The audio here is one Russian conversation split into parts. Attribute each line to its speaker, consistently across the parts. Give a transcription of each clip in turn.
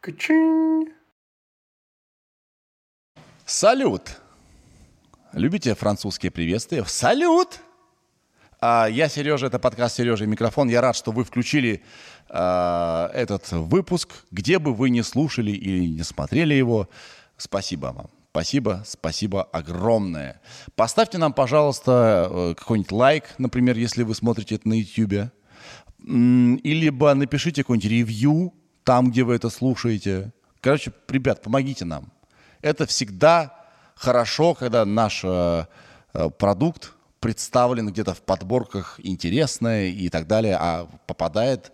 Speaker 1: Качин. Салют! Любите французские приветствия? Салют! А, я Сережа, это подкаст Сережа и микрофон. Я рад, что вы включили а, этот выпуск, где бы вы не слушали или не смотрели его. Спасибо вам. Спасибо, спасибо огромное. Поставьте нам, пожалуйста, э, какой-нибудь лайк, например, если вы смотрите это на YouTube. Или напишите какой-нибудь ревью там, где вы это слушаете. Короче, ребят, помогите нам. Это всегда хорошо, когда наш э, э продукт представлен где-то в подборках интересное и так далее, а попадает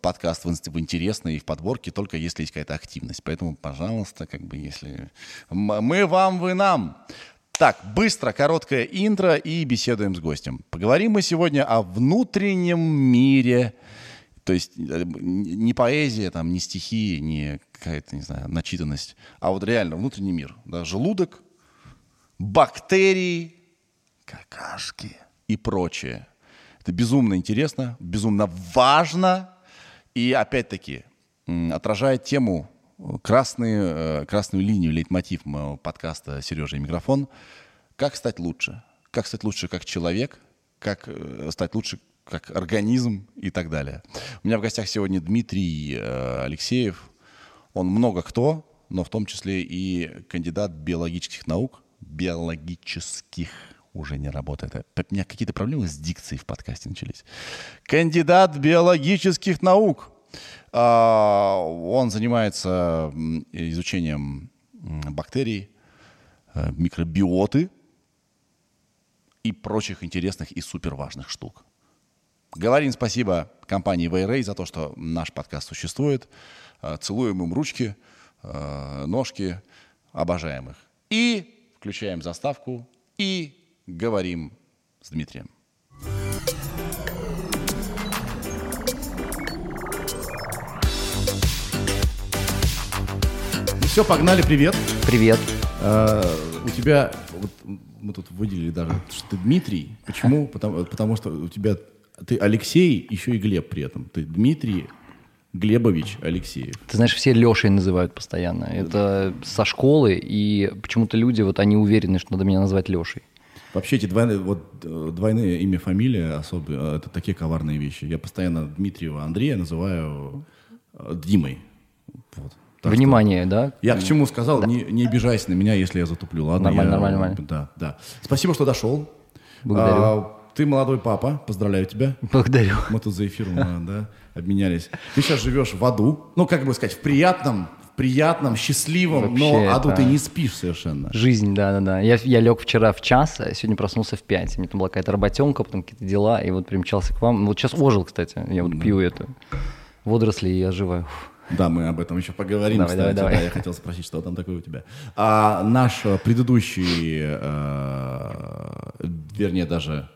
Speaker 1: подкаст в, в интересные и в подборке только если есть какая-то активность. Поэтому, пожалуйста, как бы если... Мы вам, вы нам. Так, быстро, короткое интро и беседуем с гостем. Поговорим мы сегодня о внутреннем мире. То есть э, не поэзия, там, не стихи, не какая-то, не знаю, начитанность, а вот реально внутренний мир. Да? Желудок, бактерии, какашки и прочее. Это безумно интересно, безумно важно и опять-таки отражает тему э, красные, э, красную линию, лейтмотив моего подкаста «Сережа и микрофон». Как стать лучше? Как стать лучше как человек? Как стать лучше как организм и так далее. У меня в гостях сегодня Дмитрий Алексеев. Он много кто, но в том числе и кандидат биологических наук, биологических уже не работает. У меня какие-то проблемы с дикцией в подкасте начались. Кандидат биологических наук. А, он занимается изучением бактерий, э, микробиоты и прочих интересных и суперважных штук. Говорим спасибо компании Вейрей за то, что наш подкаст существует. Э, целуем им ручки, э, ножки, обожаем их. И включаем заставку и говорим с Дмитрием. Ну все, погнали, привет.
Speaker 2: Привет.
Speaker 1: А, у тебя, вот мы тут выделили даже, что ты Дмитрий. Почему? Потому, потому что у тебя, ты Алексей, еще и Глеб при этом. Ты Дмитрий Глебович Алексеев.
Speaker 2: Ты знаешь, все Лешей называют постоянно. Это со школы, и почему-то люди, вот они уверены, что надо меня назвать Лешей.
Speaker 1: Вообще эти двойные, вот, э, двойные имя, фамилия особо, э, это такие коварные вещи. Я постоянно Дмитриева Андрея называю э, Димой.
Speaker 2: Вот. Так Внимание, что... да?
Speaker 1: Я к чему сказал, да. не, не обижайся на меня, если я затуплю, ладно?
Speaker 2: Нормально,
Speaker 1: я,
Speaker 2: нормально, нормально.
Speaker 1: Да, да. Спасибо, что дошел.
Speaker 2: Благодарю. А,
Speaker 1: ты молодой папа, поздравляю тебя.
Speaker 2: Благодарю.
Speaker 1: Мы тут за эфиром да, обменялись. Ты сейчас живешь в аду, ну, как бы сказать, в приятном, приятном, счастливом, Вообще но аду ты не спишь совершенно.
Speaker 2: Жизнь, да-да-да. Я, я лег вчера в час, а сегодня проснулся в пять. У меня там была какая-то работенка, потом какие-то дела, и вот примчался к вам. Вот сейчас ожил, кстати. Я вот да. пью это водоросли и оживаю.
Speaker 1: Да, мы об этом еще поговорим, давай, кстати. Давай, давай. Да, я хотел спросить, что там такое у тебя. А наш предыдущий, э, вернее, даже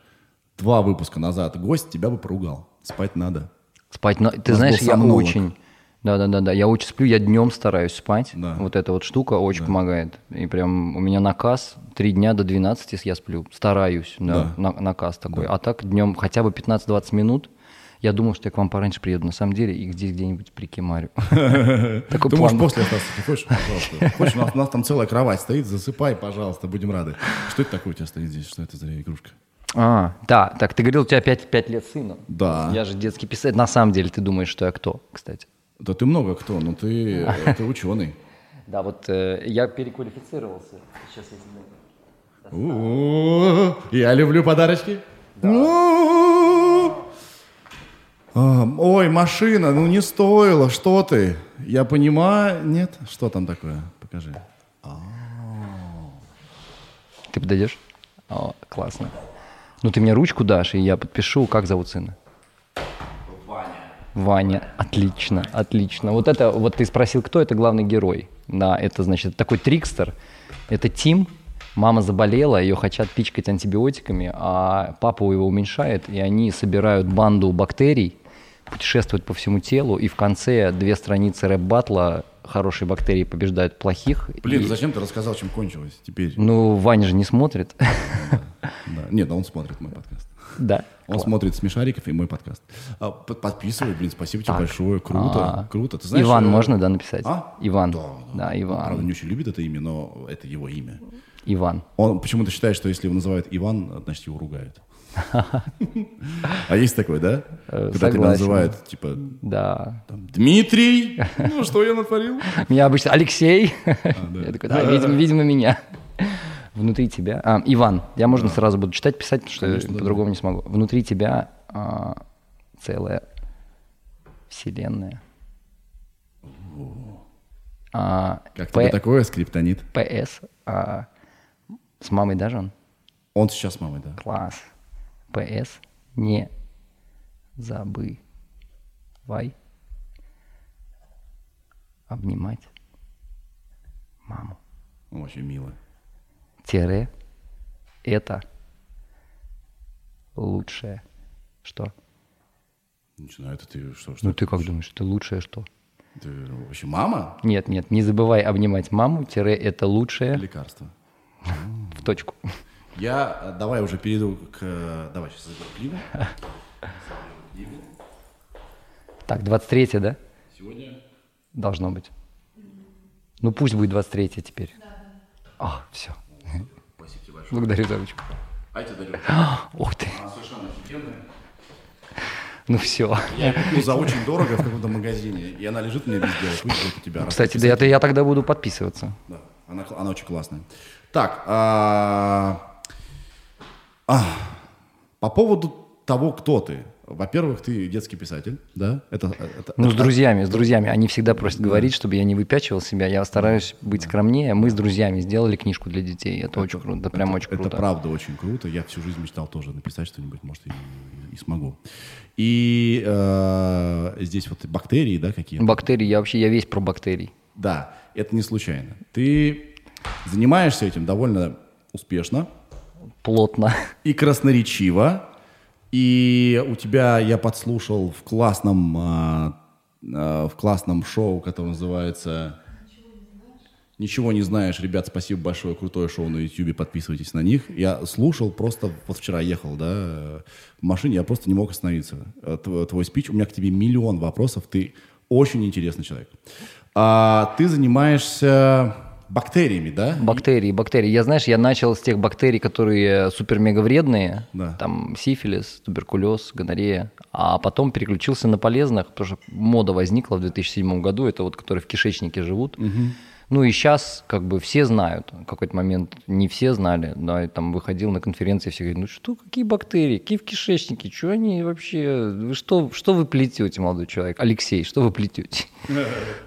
Speaker 1: два выпуска назад гость тебя бы поругал. Спать надо.
Speaker 2: Спать, но ты знаешь, я очень да, да, да, да. Я очень сплю, я днем стараюсь спать.
Speaker 1: Да.
Speaker 2: Вот эта вот штука очень да. помогает. И прям у меня наказ три дня до 12 я сплю. Стараюсь, да, да. На, наказ такой. Да. А так днем хотя бы 15-20 минут. Я думал, что я к вам пораньше приеду, на самом деле, и здесь где-нибудь прикимарю.
Speaker 1: Ты можешь после остаться, ты хочешь, пожалуйста. Хочешь, у нас там целая кровать стоит, засыпай, пожалуйста, будем рады. Что это такое у тебя стоит здесь? Что это за игрушка?
Speaker 2: А, да, так ты говорил, у тебя 5, 5 лет сына.
Speaker 1: Да.
Speaker 2: Я же детский писатель. На самом деле, ты думаешь, что я кто, кстати?
Speaker 1: Да ты много кто, но ты, ты ученый.
Speaker 2: Да, вот э, я переквалифицировался. Сейчас
Speaker 1: я Я люблю подарочки. Ой, машина, ну не стоило, что ты? Я понимаю, нет? Что там такое? Покажи.
Speaker 2: Ты подойдешь? О, классно. Ну ты мне ручку дашь, и я подпишу, как зовут сына. Ваня, отлично, отлично. Вот это, вот ты спросил, кто это главный герой. Да, это значит такой трикстер. Это Тим, мама заболела, ее хотят пичкать антибиотиками, а папа его уменьшает, и они собирают банду бактерий, путешествуют по всему телу, и в конце две страницы рэп-батла хорошие бактерии побеждают плохих.
Speaker 1: Блин,
Speaker 2: и...
Speaker 1: зачем ты рассказал, чем кончилось теперь?
Speaker 2: Ну, Ваня же не смотрит.
Speaker 1: Да, да. Нет, он смотрит мой подкаст.
Speaker 2: Да.
Speaker 1: Он смотрит смешариков и мой подкаст. А, под- подписывай, блин, спасибо тебе большое. Круто,
Speaker 2: А.
Speaker 1: круто. Ты знаешь,
Speaker 2: Иван
Speaker 1: э,
Speaker 2: можно, да, написать?
Speaker 1: А?
Speaker 2: Иван.
Speaker 1: Да,
Speaker 2: Да,
Speaker 1: Он,
Speaker 2: Иван.
Speaker 1: правда, не очень любит это имя, но это его имя.
Speaker 2: Иван.
Speaker 1: Он почему-то считает, что если его называют Иван, значит его ругают. А есть такое, да?
Speaker 2: Э,
Speaker 1: Когда тебя называют, типа,
Speaker 2: Да.
Speaker 1: там, Дмитрий, ну что я натворил?
Speaker 2: Меня обычно Алексей.
Speaker 1: да.
Speaker 2: Я такой, да, видимо, видимо, меня. Внутри тебя. А, Иван. Я можно сразу буду читать, писать, потому что по-другому не смогу. Внутри тебя а, целая вселенная. А,
Speaker 1: Как
Speaker 2: П-
Speaker 1: тебе такое, скриптонит?
Speaker 2: ПС. а, с мамой даже он?
Speaker 1: Он сейчас с мамой, да.
Speaker 2: Класс. ПС. Не забывай обнимать маму.
Speaker 1: Ну, Очень мило.
Speaker 2: Тире. Это лучшее. Что?
Speaker 1: Не знаю, это ты что? что
Speaker 2: Ну ты как думаешь, это лучшее что?
Speaker 1: Ты вообще мама?
Speaker 2: Нет, нет, не забывай обнимать маму. Тире это лучшее
Speaker 1: Лекарство.
Speaker 2: в точку.
Speaker 1: Я э, давай уже перейду к... э, Давай сейчас заберу книгу.
Speaker 2: Так, 23 да?
Speaker 1: Сегодня...
Speaker 2: Должно быть. Ну пусть будет 23 теперь. А, все.
Speaker 1: Спасибо тебе большое.
Speaker 2: Благодарю за ручку.
Speaker 1: А я тебе дарю.
Speaker 2: Ух ты.
Speaker 1: Она совершенно офигенная.
Speaker 2: Ну все.
Speaker 1: Я купил за очень дорого в каком-то магазине, и она лежит у меня везде. Вот Пусть будет у тебя.
Speaker 2: Кстати, да, это я тогда буду подписываться.
Speaker 1: Да, она, она очень классная. Так, а, по поводу того, кто ты. Во-первых, ты детский писатель, да? Это, это-
Speaker 2: Ну, с
Speaker 1: это-
Speaker 2: друзьями, с друзьями. Они всегда просят говорить, чтобы я не выпячивал себя. Я стараюсь быть скромнее. Мы с друзьями сделали книжку для детей. Это очень круто. Это прям очень
Speaker 1: Это
Speaker 2: круто.
Speaker 1: правда очень круто. Я всю жизнь мечтал тоже написать что-нибудь, может, и, и смогу. И э, здесь вот бактерии, да, какие-то?
Speaker 2: Бактерии, я вообще, я весь про бактерий.
Speaker 1: Да, это не случайно. Ты занимаешься этим довольно успешно
Speaker 2: Плотно.
Speaker 1: и красноречиво. И у тебя, я подслушал в классном, а, а, в классном шоу, которое называется «Ничего не знаешь». Ребят, спасибо большое, крутое шоу на YouTube, подписывайтесь на них. Я слушал просто, вот вчера ехал, да, в машине, я просто не мог остановиться. Э, тв- Твой спич, у меня к тебе миллион вопросов, ты очень интересный человек. А, ты занимаешься бактериями, да?
Speaker 2: Бактерии, бактерии. Я, знаешь, я начал с тех бактерий, которые супер-мега вредные.
Speaker 1: Да.
Speaker 2: Там сифилис, туберкулез, гонорея. А потом переключился на полезных, потому что мода возникла в 2007 году. Это вот, которые в кишечнике живут. Ну и сейчас как бы все знают. В какой-то момент не все знали. Да, и там выходил на конференции, все говорят, ну что, какие бактерии, какие в кишечнике, что они вообще, вы что, что вы плетете, молодой человек? Алексей, что вы плетете?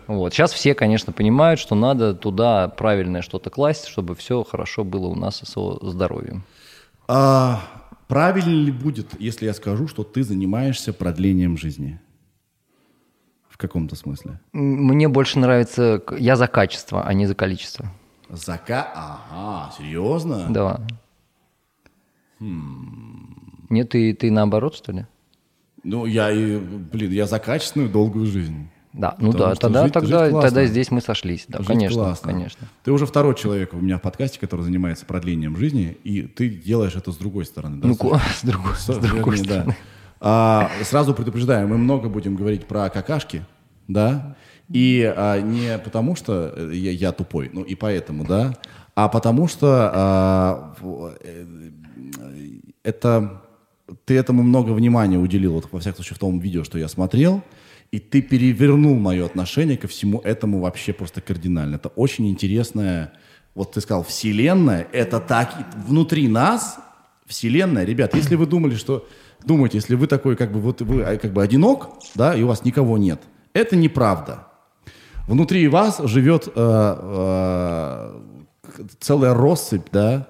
Speaker 2: Вот. Сейчас все, конечно, понимают, что надо туда правильное что-то класть, чтобы все хорошо было у нас со здоровьем.
Speaker 1: А, правильно ли будет, если я скажу, что ты занимаешься продлением жизни? В каком-то смысле.
Speaker 2: Мне больше нравится, я за качество, а не за количество.
Speaker 1: Зака... Ага, серьезно?
Speaker 2: Да. Нет, ты, ты наоборот, что ли?
Speaker 1: Ну, я, и, блин, я за качественную долгую жизнь.
Speaker 2: Да, ну
Speaker 1: Потому
Speaker 2: да, тогда,
Speaker 1: жить-
Speaker 2: тогда,
Speaker 1: жить классно.
Speaker 2: тогда здесь мы сошлись. Да,
Speaker 1: Жить
Speaker 2: конечно,
Speaker 1: классно.
Speaker 2: конечно.
Speaker 1: Ты уже второй человек у меня в подкасте, который занимается продлением жизни, и ты делаешь это с другой стороны. Да,
Speaker 2: Ну,
Speaker 1: С-
Speaker 2: с другой, с
Speaker 1: С-
Speaker 2: другой
Speaker 1: вернее, да. А, сразу предупреждаю, мы много будем говорить про какашки, да, и а, не потому что э, я, я тупой, ну и поэтому, да, а потому что а, э, это ты этому много внимания уделил, вот, во всяком случае, в том видео, что я смотрел, и ты перевернул мое отношение ко всему этому вообще просто кардинально. Это очень интересная, вот ты сказал, вселенная, это так, внутри нас вселенная. Ребят, если вы думали, что, думаете, если вы такой, как бы, вот вы а, как бы одинок, да, и у вас никого нет, это неправда. Внутри вас живет э, э, целая россыпь, да,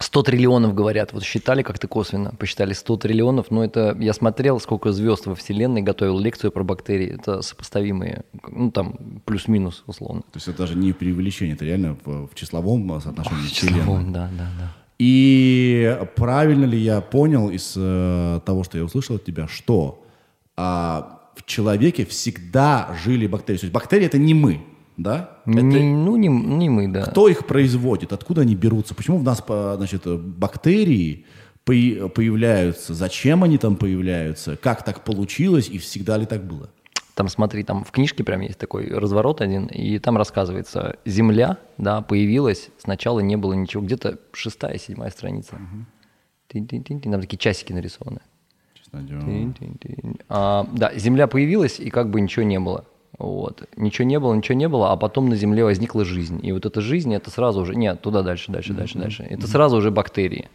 Speaker 2: 100 триллионов, говорят, вот считали как-то косвенно, посчитали 100 триллионов, но это, я смотрел, сколько звезд во Вселенной, готовил лекцию про бактерии, это сопоставимые, ну там плюс-минус условно.
Speaker 1: то есть это даже не преувеличение, это реально в, в числовом э, соотношении вселенной.
Speaker 2: Числовом, Да, да, да.
Speaker 1: И правильно ли я понял из э, того, что я услышал от тебя, что а, в человеке всегда жили бактерии? То есть бактерии это не мы, да? Это
Speaker 2: Не- ну, не, не мы, да.
Speaker 1: кто их производит? Откуда они берутся? Почему в нас, по- значит, бактерии
Speaker 3: появляются, зачем они там появляются, как так получилось и всегда ли так было?
Speaker 2: Там, смотри, там в книжке прям есть такой разворот один, и там рассказывается, Земля, да, появилась, сначала не было ничего, где-то шестая, седьмая страница. Тынь-тынь-тынь-тынь, Там такие часики нарисованы. А, да, Земля появилась, и как бы ничего не было. Вот. Ничего не было, ничего не было, а потом на Земле возникла жизнь. И вот эта жизнь, это сразу уже... Нет, туда дальше, дальше, дальше, дальше. Это сразу уже бактерии.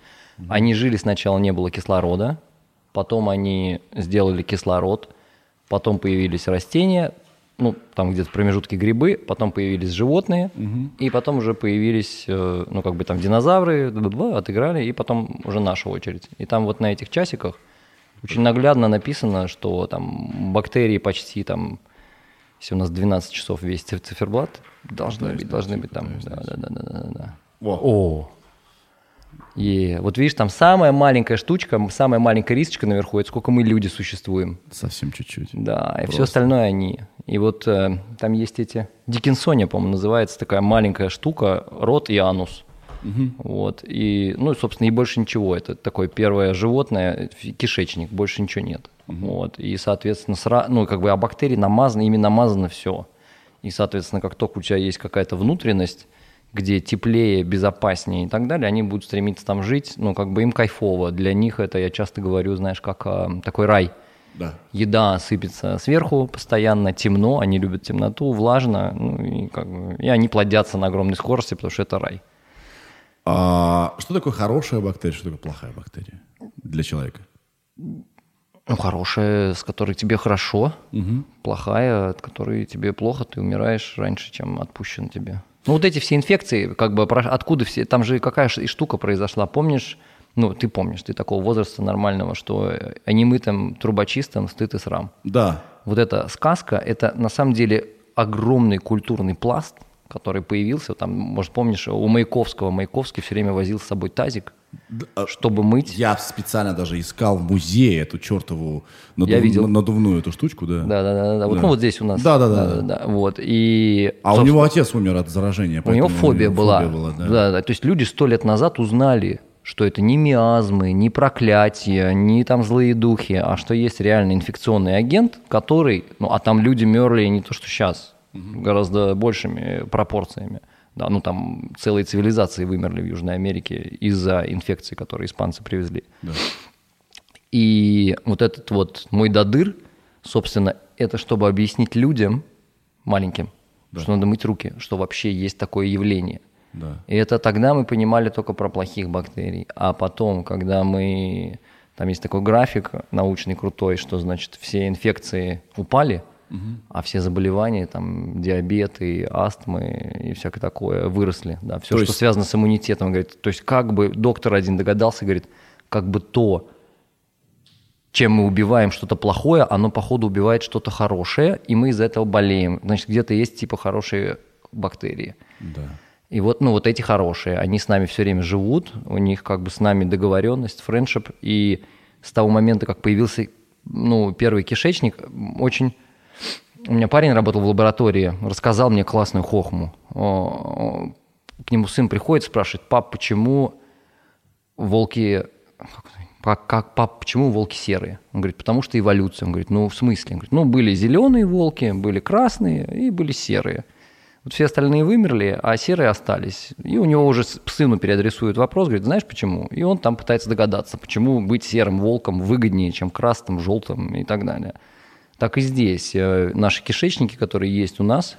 Speaker 2: Они жили сначала, не было кислорода, потом они сделали кислород, потом появились растения, ну, там где-то в промежутке грибы, потом появились животные, и потом уже появились, э, ну, как бы там динозавры, отыграли, и потом уже наша очередь. И там вот на этих часиках очень наглядно написано, что там бактерии почти там, если у нас 12 часов весь циф- циферблат, должны быть, должны быть там. Да, да, да, да, да,
Speaker 3: О.
Speaker 2: И вот видишь, там самая маленькая штучка, самая маленькая рисочка наверху, это сколько мы люди существуем.
Speaker 3: совсем чуть-чуть.
Speaker 2: Да, и все
Speaker 3: Просто.
Speaker 2: остальное они. И вот э, там есть эти... Диккенсония, по-моему, называется такая маленькая штука, рот и анус. Вот. И, ну, собственно, и больше ничего. Это такое первое животное, кишечник, больше ничего нет. Вот. И, соответственно, сра... ну, как бы, а бактерии намазаны, ими намазано все. И, соответственно, как только у тебя есть какая-то внутренность, где теплее, безопаснее и так далее, они будут стремиться там жить, ну, как бы им кайфово. Для них это, я часто говорю, знаешь, как а, такой рай.
Speaker 3: Да.
Speaker 2: Еда сыпется сверху постоянно, темно, они любят темноту, влажно, ну, и, как бы, и они плодятся на огромной скорости, потому что это рай.
Speaker 3: А что такое хорошая бактерия, что такое плохая бактерия для человека?
Speaker 2: Ну, хорошая, с которой тебе хорошо, плохая, от которой тебе плохо, ты умираешь раньше, чем отпущен тебе. Ну, вот эти все инфекции, как бы, откуда все, там же какая штука произошла, помнишь, ну, ты помнишь, ты такого возраста нормального, что э, немытым трубочистым стыд и срам.
Speaker 3: Да.
Speaker 2: вот эта сказка, это на самом деле огромный культурный пласт, который появился. Там, может, помнишь, у Маяковского, Маяковский все время возил с собой тазик,
Speaker 3: а
Speaker 2: чтобы мыть.
Speaker 3: Я специально даже искал в музее эту чертову надув-
Speaker 2: Я видел.
Speaker 3: надувную эту штучку, да.
Speaker 2: Да, да, да, да. Вот,
Speaker 3: Да.
Speaker 2: ну вот здесь у нас.
Speaker 3: Да, да, да,
Speaker 2: да. Вот и.
Speaker 3: А у него отец умер от заражения.
Speaker 2: у него фобия
Speaker 3: у него
Speaker 2: была.
Speaker 3: фобия была, да.
Speaker 2: да, да. То есть люди сто лет назад узнали, что это не миазмы, не проклятия, не там злые духи, а что есть реальный инфекционный агент, который, ну а там люди мерли не то что сейчас, гораздо большими пропорциями. Да, ну там целые цивилизации вымерли в Южной Америке из-за инфекции, которые испанцы привезли.
Speaker 3: Да.
Speaker 2: И вот этот вот мой додыр, собственно, это чтобы объяснить людям маленьким, что надо мыть руки, что вообще есть такое явление.
Speaker 3: Да.
Speaker 2: И это тогда мы понимали только про плохих бактерий. А потом, когда мы... Там есть такой график научный крутой, что, значит, все инфекции упали, а все заболевания, там, диабет и астмы и всякое такое выросли. Да, все,
Speaker 3: То
Speaker 2: что
Speaker 3: есть-
Speaker 2: связано с иммунитетом. Говорит, то есть как бы доктор один догадался, говорит, как бы то, чем мы убиваем что-то плохое, оно, походу, убивает что-то хорошее, и мы из-за этого болеем. Значит, где-то есть, типа, хорошие бактерии.
Speaker 3: Да.
Speaker 2: И вот, ну, вот эти хорошие, они с нами все время живут, у них как бы с нами договоренность, френдшип, и с того момента, как появился, ну, первый кишечник, очень... У меня парень работал в лаборатории, рассказал мне классную хохму. К нему сын приходит, спрашивает, пап, почему волки... Как, как, пап, почему волки серые? Он говорит, потому что эволюция. Он говорит, ну, в смысле? Он говорит, ну, были зеленые волки, были красные и были серые. Вот все остальные вымерли, а серые остались. И у него уже сыну переадресуют вопрос, говорит, знаешь почему? И он там пытается догадаться, почему быть серым волком выгоднее, чем красным, желтым и так далее. Так и здесь. Э, Наши кишечники, которые есть у нас,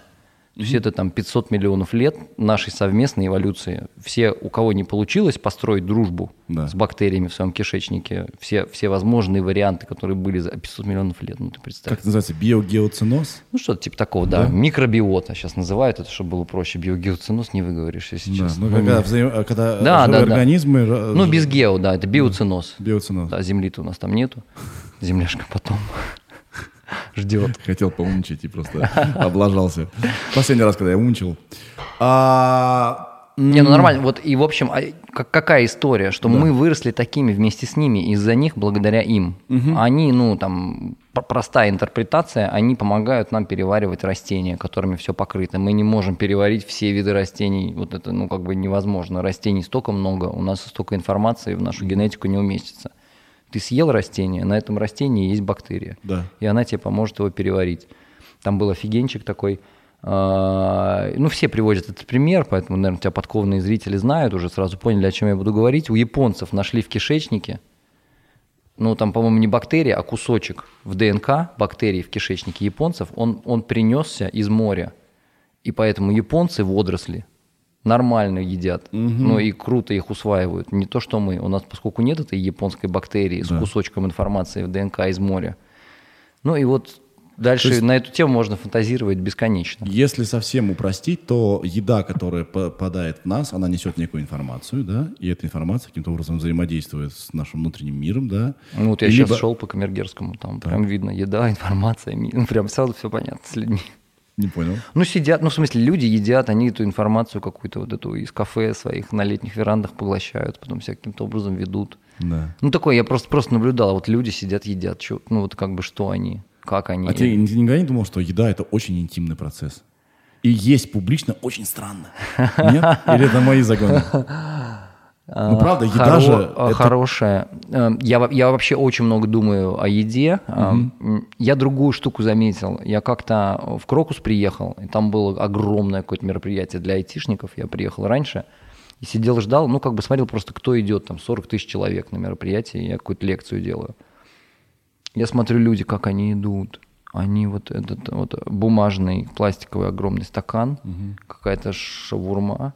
Speaker 2: то есть это там 500 миллионов лет нашей совместной эволюции. Все, у кого не получилось построить дружбу
Speaker 3: Да.
Speaker 2: с бактериями в своем кишечнике, все, все возможные варианты, которые были за 500 миллионов лет, ну ты представь.
Speaker 3: Как это называется? Биогеоциноз?
Speaker 2: Ну, что-то типа такого, да. Микробиота сейчас называют это, чтобы было проще. Биогеоциноз не выговоришь, если
Speaker 3: Да.
Speaker 2: честно.
Speaker 3: Ну, когда, взаим- а, когда
Speaker 2: Да,
Speaker 3: живые
Speaker 2: да, да.
Speaker 3: организмы... ра-
Speaker 2: Ну, без гео, да, это биоциноз.
Speaker 3: Биоциноз.
Speaker 2: Да, земли-то у нас там нету. Земляшка потом ждет.
Speaker 3: Хотел поумничать и просто облажался. Последний раз, когда я умничал. А,
Speaker 2: Не, ну нормально. Вот и, в общем, а как- какая история, что мы выросли такими вместе с ними из-за них, благодаря им. Они, ну, там, простая интерпретация, они помогают нам переваривать растения, которыми все покрыто. Мы не можем переварить все виды растений. Вот это, ну, как бы невозможно. Растений столько много, у нас столько информации в нашу генетику не уместится. Ты съел растение, на этом растении есть бактерия.
Speaker 1: Да.
Speaker 2: И она тебе поможет его переварить. Там был офигенчик такой. а, Ну, все приводят этот пример, поэтому, наверное, тебя подкованные зрители знают, уже сразу поняли, о чем я буду говорить. У японцев нашли в кишечнике, ну, там, по-моему, не бактерия, а кусочек в ДНК бактерий в кишечнике японцев, он, он принесся из моря. И поэтому японцы водоросли нормально едят. Ну и круто их усваивают. Не то, что мы. У нас, поскольку нет этой японской бактерии с кусочком информации в ДНК из моря. Ну и вот дальше
Speaker 1: То есть-
Speaker 2: на эту тему можно фантазировать бесконечно.
Speaker 1: Если совсем упростить, то еда, которая попадает в нас, она несет некую информацию, да, и эта информация каким-то образом взаимодействует с нашим внутренним миром, да.
Speaker 2: Ну вот я
Speaker 1: И
Speaker 2: сейчас
Speaker 1: либо-
Speaker 2: шел по Камергерскому, там прям видно еда, информация, ну, прям сразу все понятно с людьми.
Speaker 1: Не понял.
Speaker 2: Ну, сидят, ну, в смысле, люди едят, они эту информацию какую-то вот эту из кафе своих на летних верандах поглощают, потом себя каким-то образом ведут.
Speaker 1: Да.
Speaker 2: Ну, такое, я просто, просто наблюдал, вот люди сидят, едят, чё- ну, вот как бы что они, как они.
Speaker 1: А ты, ты никогда не думал, что еда это очень интимный процесс? И есть публично очень странно. Нет? Или это мои загоны? Ну, правда, еда
Speaker 2: Хоро-
Speaker 1: же...
Speaker 2: а,
Speaker 1: это-
Speaker 2: Хорошая. Э, Я, я вообще очень много думаю о еде. А, м, Я другую штуку заметил. Я как-то в Крокус приехал, и там было огромное какое-то мероприятие для айтишников. Я приехал раньше и сидел, ждал, ну, как бы смотрел просто, кто идет, там 40 тысяч человек на мероприятии, я какую-то лекцию делаю. Я смотрю люди, как они идут. Они вот этот вот бумажный пластиковый огромный стакан, какая-то шавурма,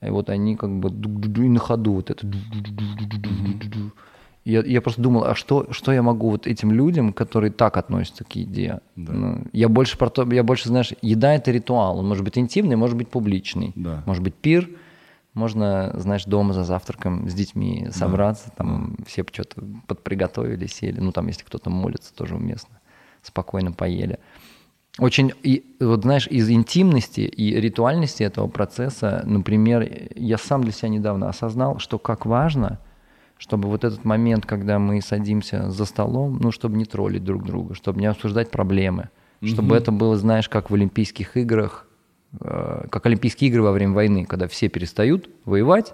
Speaker 2: и вот они как бы и на ходу вот это. Я, я просто думал, а что, что я могу вот этим людям, которые так относятся к еде? Ну, я больше про то, я больше, знаешь, еда это ритуал. Он может быть интимный, может быть публичный.
Speaker 1: Да.
Speaker 2: Может быть пир, можно, знаешь, дома за завтраком с детьми собраться, там все что-то подприготовили, сели. Ну, там, если кто-то молится, тоже уместно. Спокойно поели. Очень, и, вот знаешь, из интимности и ритуальности этого процесса, например, я сам для себя недавно осознал, что как важно, чтобы вот этот момент, когда мы садимся за столом, ну, чтобы не троллить друг друга, чтобы не обсуждать проблемы, чтобы это было, знаешь, как в Олимпийских играх, э, как Олимпийские игры во время войны, когда все перестают воевать,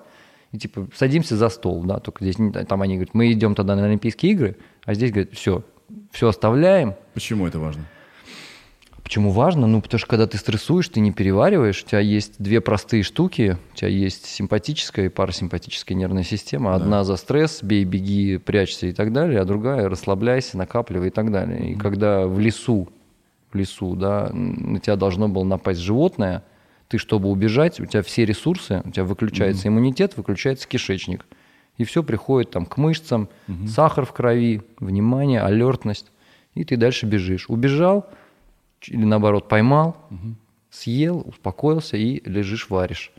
Speaker 2: и типа садимся за стол, да, только здесь, там они говорят, мы идем тогда на Олимпийские игры, а здесь говорят, все, все оставляем,
Speaker 1: Почему это важно?
Speaker 2: Почему важно? Ну, потому что когда ты стрессуешь, ты не перевариваешь, у тебя есть две простые штуки, у тебя есть симпатическая и парасимпатическая нервная система. Одна за стресс, бей, беги, прячься и так далее, а другая расслабляйся, накапливай и так далее. И когда в лесу, в лесу, да, на тебя должно было напасть животное, ты, чтобы убежать, у тебя все ресурсы, у тебя выключается иммунитет, выключается кишечник. И все приходит там к мышцам, сахар в крови, внимание, алертность. И ты дальше бежишь. Убежал, или наоборот поймал, съел, успокоился и лежишь, варишь.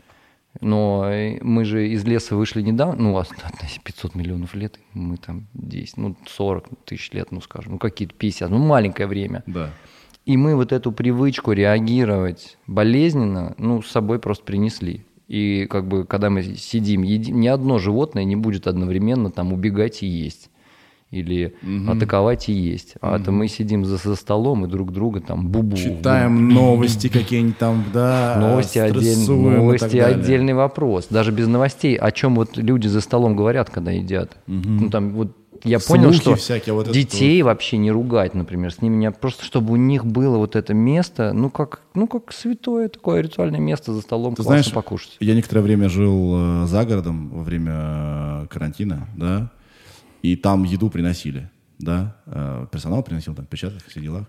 Speaker 2: Но э, мы же из леса вышли недавно, ну, от- от 500 миллионов лет, мы там 10, ну, 40 тысяч лет, ну, скажем, ну, какие-то 50, ну, маленькое время.
Speaker 1: Да.
Speaker 2: И мы вот эту привычку реагировать болезненно, ну, с собой просто принесли. И как бы, когда мы сидим, едим, ни одно животное не будет одновременно там убегать и есть. Или атаковать и есть. А это мы сидим за, за столом и друг друга там бубу.
Speaker 1: Читаем новости какие-нибудь там, да.
Speaker 2: Новости,
Speaker 1: так
Speaker 2: новости отдельный вопрос. Даже без новостей, о чем вот люди за столом говорят, когда едят. Ну, там, вот, я понял,
Speaker 1: Слухи
Speaker 2: что
Speaker 1: всякие, вот
Speaker 2: детей вообще не ругать, например, с ними не, просто чтобы у них было вот это место, ну как, ну как святое такое ритуальное место за столом
Speaker 1: Ты
Speaker 2: классно
Speaker 1: знаешь,
Speaker 2: покушать.
Speaker 1: я некоторое время жил э, за городом во время э, карантина, да, и там еду приносили, да, э, персонал приносил, там, печатать, все дела.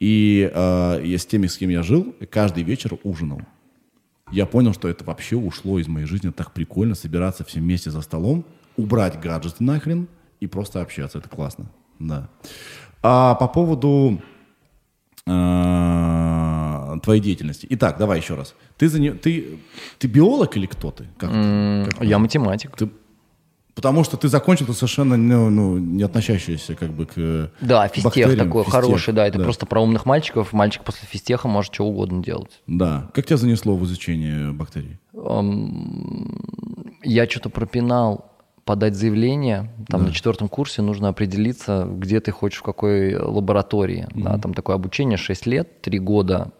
Speaker 1: И э, я с теми, с кем я жил, каждый вечер ужинал. Я понял, что это вообще ушло из моей жизни так прикольно, собираться все вместе за столом, убрать гаджеты нахрен и просто общаться. Это классно, да. А по поводу э, твоей деятельности. Итак, давай еще раз. Ты, за не- ты, ты биолог или кто ты? Как ты? Как
Speaker 2: Я математик.
Speaker 1: ты? Потому что ты закончил совершенно ну, ну, не относящийся как бы к
Speaker 2: Да, физтех такой
Speaker 1: Физтех,
Speaker 2: хороший, да, это просто про умных мальчиков. Мальчик после физтеха может что угодно делать.
Speaker 1: Да. Как тебя занесло в изучение бактерий?
Speaker 2: эм, я что-то пропинал подать заявление, там на четвертом курсе нужно определиться, где ты хочешь, в какой лаборатории. Да, там такое обучение 6 лет, 3 года,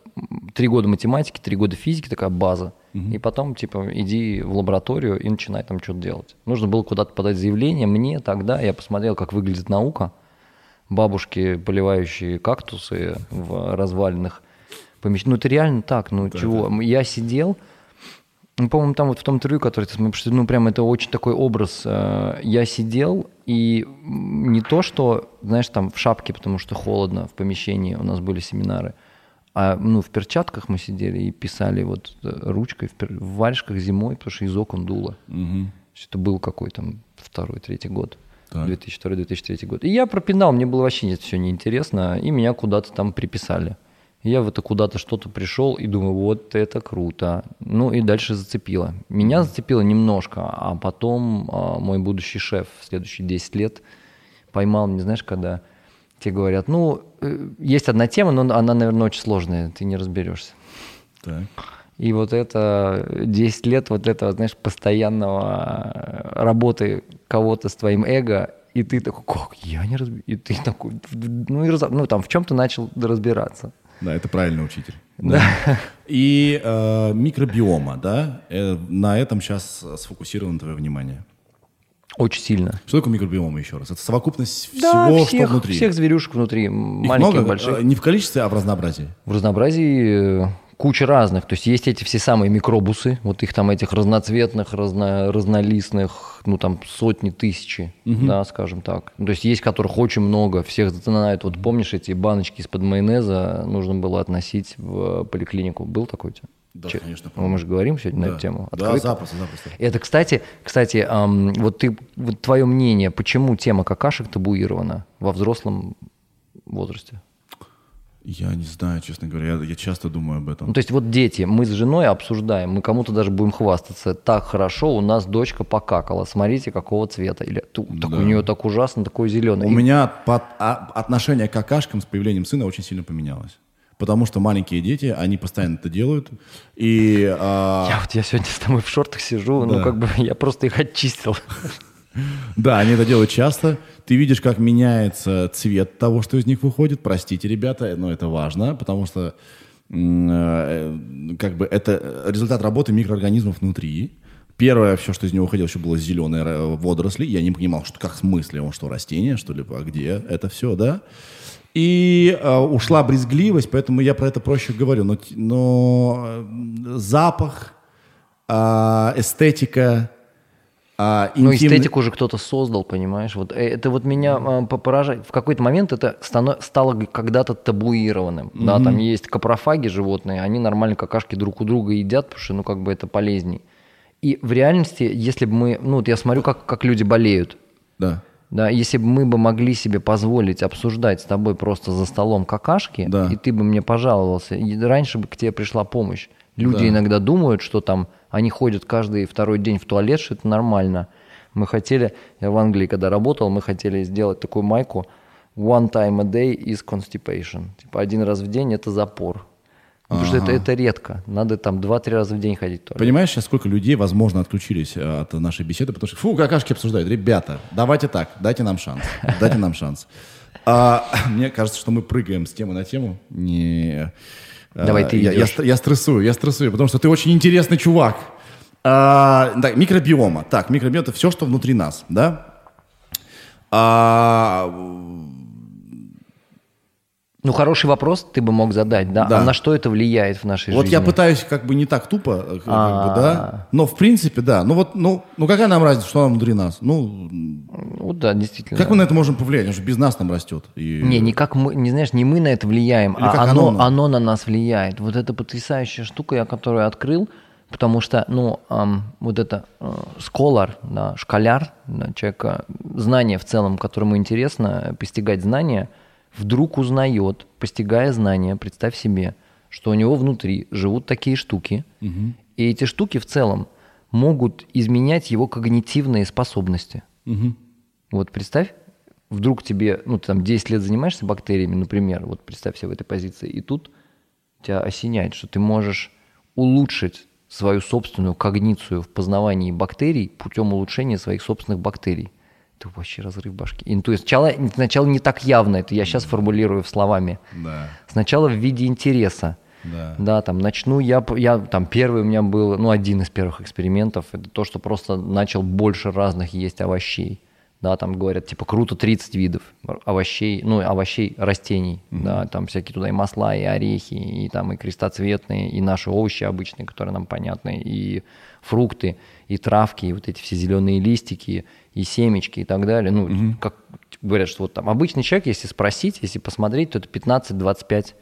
Speaker 2: 3 года математики, 3 года физики, такая база. И потом, типа, иди в лабораторию и начинай там что-то делать. Нужно было куда-то подать заявление. Мне тогда, я посмотрел, как выглядит наука. Бабушки, поливающие кактусы в развалинах помещениях. Ну, это реально так, ну, чего. Я сидел, ну, по-моему, там вот в том интервью, который ты потому что, ну, прям это очень такой образ. Э, Я сидел, и не то, что, знаешь, там в шапке, потому что холодно в помещении, у нас были семинары, а, ну, в перчатках мы сидели и писали вот э, ручкой в, пер- в варежках зимой, потому что из окон дуло. Есть Это был какой там второй, третий год.
Speaker 1: Так.
Speaker 2: 2002-2003 год. И я пропинал, мне было вообще это все неинтересно, и меня куда-то там приписали. Я в это куда-то что-то пришел и думаю, вот это круто. Ну и дальше зацепило. Меня зацепило немножко, а потом а, мой будущий шеф в следующие 10 лет поймал, не знаешь, когда тебе говорят, ну, э, есть одна тема, но она, наверное, очень сложная, ты не разберешься.
Speaker 1: Так.
Speaker 2: И вот это 10 лет вот этого, знаешь, постоянного э, работы кого-то с твоим эго, и ты такой, как, я не разбираюсь. И ты такой, ну, и раз... ну там в чем-то начал разбираться.
Speaker 1: Да, это правильный учитель. Да. И э, микробиома, да, э, на этом сейчас сфокусировано твое внимание.
Speaker 2: Очень сильно.
Speaker 1: Что такое микробиома еще раз? Это совокупность
Speaker 2: Да,
Speaker 1: всего,
Speaker 2: всех,
Speaker 1: что внутри.
Speaker 2: всех зверюшек внутри,
Speaker 1: Их
Speaker 2: маленьких,
Speaker 1: много,
Speaker 2: больших.
Speaker 1: не в количестве, а в разнообразии.
Speaker 2: В разнообразии э, куча разных. То есть есть эти все самые микробусы, вот их там этих разноцветных, разно, разнолистных, ну там сотни, тысячи, да, скажем так. То есть есть которых очень много, всех знают. Вот помнишь эти баночки из-под майонеза нужно было относить в поликлинику? Был такой у тебя?
Speaker 1: Да,
Speaker 2: Че-
Speaker 1: конечно,
Speaker 2: Ну, мы же говорим сегодня на
Speaker 1: Да.
Speaker 2: эту тему.
Speaker 1: Да,
Speaker 2: Открыто.
Speaker 1: запросто, запросто.
Speaker 2: Это, кстати, кстати, ам, вот ты, вот твое мнение, почему тема какашек табуирована во взрослом возрасте?
Speaker 1: Я не знаю, честно говоря, я, я часто думаю об этом.
Speaker 2: Ну, то есть вот дети, мы с женой обсуждаем, мы кому-то даже будем хвастаться. Так хорошо, у нас дочка покакала, смотрите, какого цвета. Или «Ту, так
Speaker 1: Да.
Speaker 2: у нее так ужасно, такой зеленый.
Speaker 1: У меня под- а- отношение к какашкам с появлением сына очень сильно поменялось. Потому что маленькие дети, они постоянно это делают. И а,
Speaker 2: Я вот я сегодня с тобой в шортах сижу, ну
Speaker 1: Да.
Speaker 2: как бы я просто их очистил.
Speaker 1: да, они это делают часто. Ты видишь, как меняется цвет того, что из них выходит. Простите, ребята, но это важно, потому что м, э, как бы это результат работы микроорганизмов внутри. Первое, все, что из него выходило, еще было зеленые водоросли. Я не понимал, что как в смысле, он что, растение, что ли, а где это все, да? И э, ушла брезгливость, поэтому я про это проще говорю. Но, но э, запах, а, эстетика, а,
Speaker 2: Ну,
Speaker 1: интимный-
Speaker 2: эстетику уже кто-то создал, понимаешь? Вот э, это вот меня по- поражает. В какой-то момент это стано- стало когда-то табуированным. Да, там есть капрофаги животные, они нормально какашки друг у друга едят, потому что, ну, как бы это полезней. И в реальности, если бы мы, ну, вот я смотрю, как, как люди болеют,
Speaker 1: Да.
Speaker 2: Да, если бы мы бы могли себе позволить обсуждать с тобой просто за столом какашки,
Speaker 1: Да.
Speaker 2: и ты бы мне пожаловался, и раньше бы к тебе пришла помощь. Люди
Speaker 1: Да.
Speaker 2: иногда думают, что там они ходят каждый второй день в туалет, что это нормально. Мы хотели, я в Англии когда работал, мы хотели сделать такую майку «One time a day is constipation». Типа один раз в день – это запор. Потому что это, это редко. Надо там два-три раза в день ходить в туалет.
Speaker 1: Понимаешь, сейчас сколько людей, возможно, отключились э, от нашей беседы, потому что, фу, какашки обсуждают. Ребята, давайте так, дайте нам шанс. Дайте нам шанс. А, мне кажется, что мы прыгаем с темы на тему. Не, э,
Speaker 2: Давай ты
Speaker 1: я, я, я стрессую, я стрессую, потому что ты очень интересный чувак. А, так, микробиома. Так, микробиом это все, что внутри нас, да? А,
Speaker 2: Ну, хороший вопрос ты бы мог задать, да?
Speaker 1: Да.
Speaker 2: А на что это влияет в нашей
Speaker 1: Вот
Speaker 2: жизни?
Speaker 1: я пытаюсь как бы не так тупо, э, как бы,
Speaker 2: А.
Speaker 1: да, но в принципе, да. Ну вот, ну, ну какая нам разница, что там внутри нас? Ну,
Speaker 2: Ну, да, действительно.
Speaker 1: как мы на это можем повлиять? Он же без нас там растет. И...
Speaker 2: Не, не как мы, не знаешь, не мы на это влияем,
Speaker 1: Или
Speaker 2: а оно,
Speaker 1: оно
Speaker 2: оно,
Speaker 1: на-
Speaker 2: на нас влияет. Вот это потрясающая штука, я которую открыл, потому что, ну, ам, вот это э, scholar, да, школяр, да, человека, знание в целом, которому интересно постигать знания, вдруг узнает, постигая знания, представь себе, что у него внутри живут такие штуки, и эти штуки в целом могут изменять его когнитивные способности. Вот представь, вдруг тебе, ну, ты там 10 лет занимаешься бактериями, например, вот представь себе в этой позиции, и тут тебя осеняет, что ты можешь улучшить свою собственную когницию в познавании бактерий путем улучшения своих собственных бактерий. Это вообще разрыв башки. И, то есть сначала, сначала не так явно, это я сейчас формулирую словами.
Speaker 3: Да.
Speaker 2: Сначала в виде интереса.
Speaker 3: Да.
Speaker 2: Да, там начну я, я там первый у меня был, ну один из первых экспериментов, это то, что просто начал больше разных есть овощей. Да, там говорят, типа, круто 30 видов овощей, ну, овощей, растений, mm-hmm. да, там всякие туда и масла, и орехи, и там и крестоцветные, и наши овощи обычные, которые нам понятны, и фрукты, и травки, и вот эти все зеленые листики, и семечки, и так далее. Ну, mm-hmm. как говорят, что вот там обычный человек, если спросить, если посмотреть, то это 15-25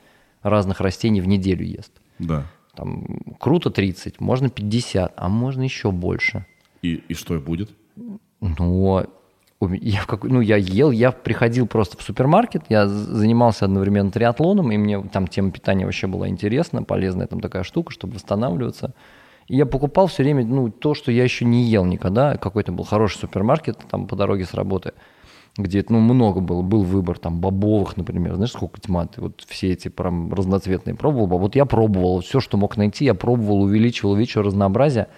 Speaker 2: разных растений в неделю ест.
Speaker 3: Да.
Speaker 2: Там круто 30, можно 50, а можно еще больше.
Speaker 3: И, и что будет?
Speaker 2: Ну, я, в как, ну, я ел, я приходил просто в супермаркет, я занимался одновременно триатлоном, и мне там тема питания вообще была интересна, полезная там такая штука, чтобы восстанавливаться. И я покупал все время ну, то, что я еще не ел никогда. Какой-то был хороший супермаркет там по дороге с работы, где ну, много было. Был выбор там бобовых, например. Знаешь, сколько тьма ты вот все эти прям разноцветные пробовал. Вот я пробовал все, что мог найти, я пробовал, увеличивал, увеличивал разнообразие.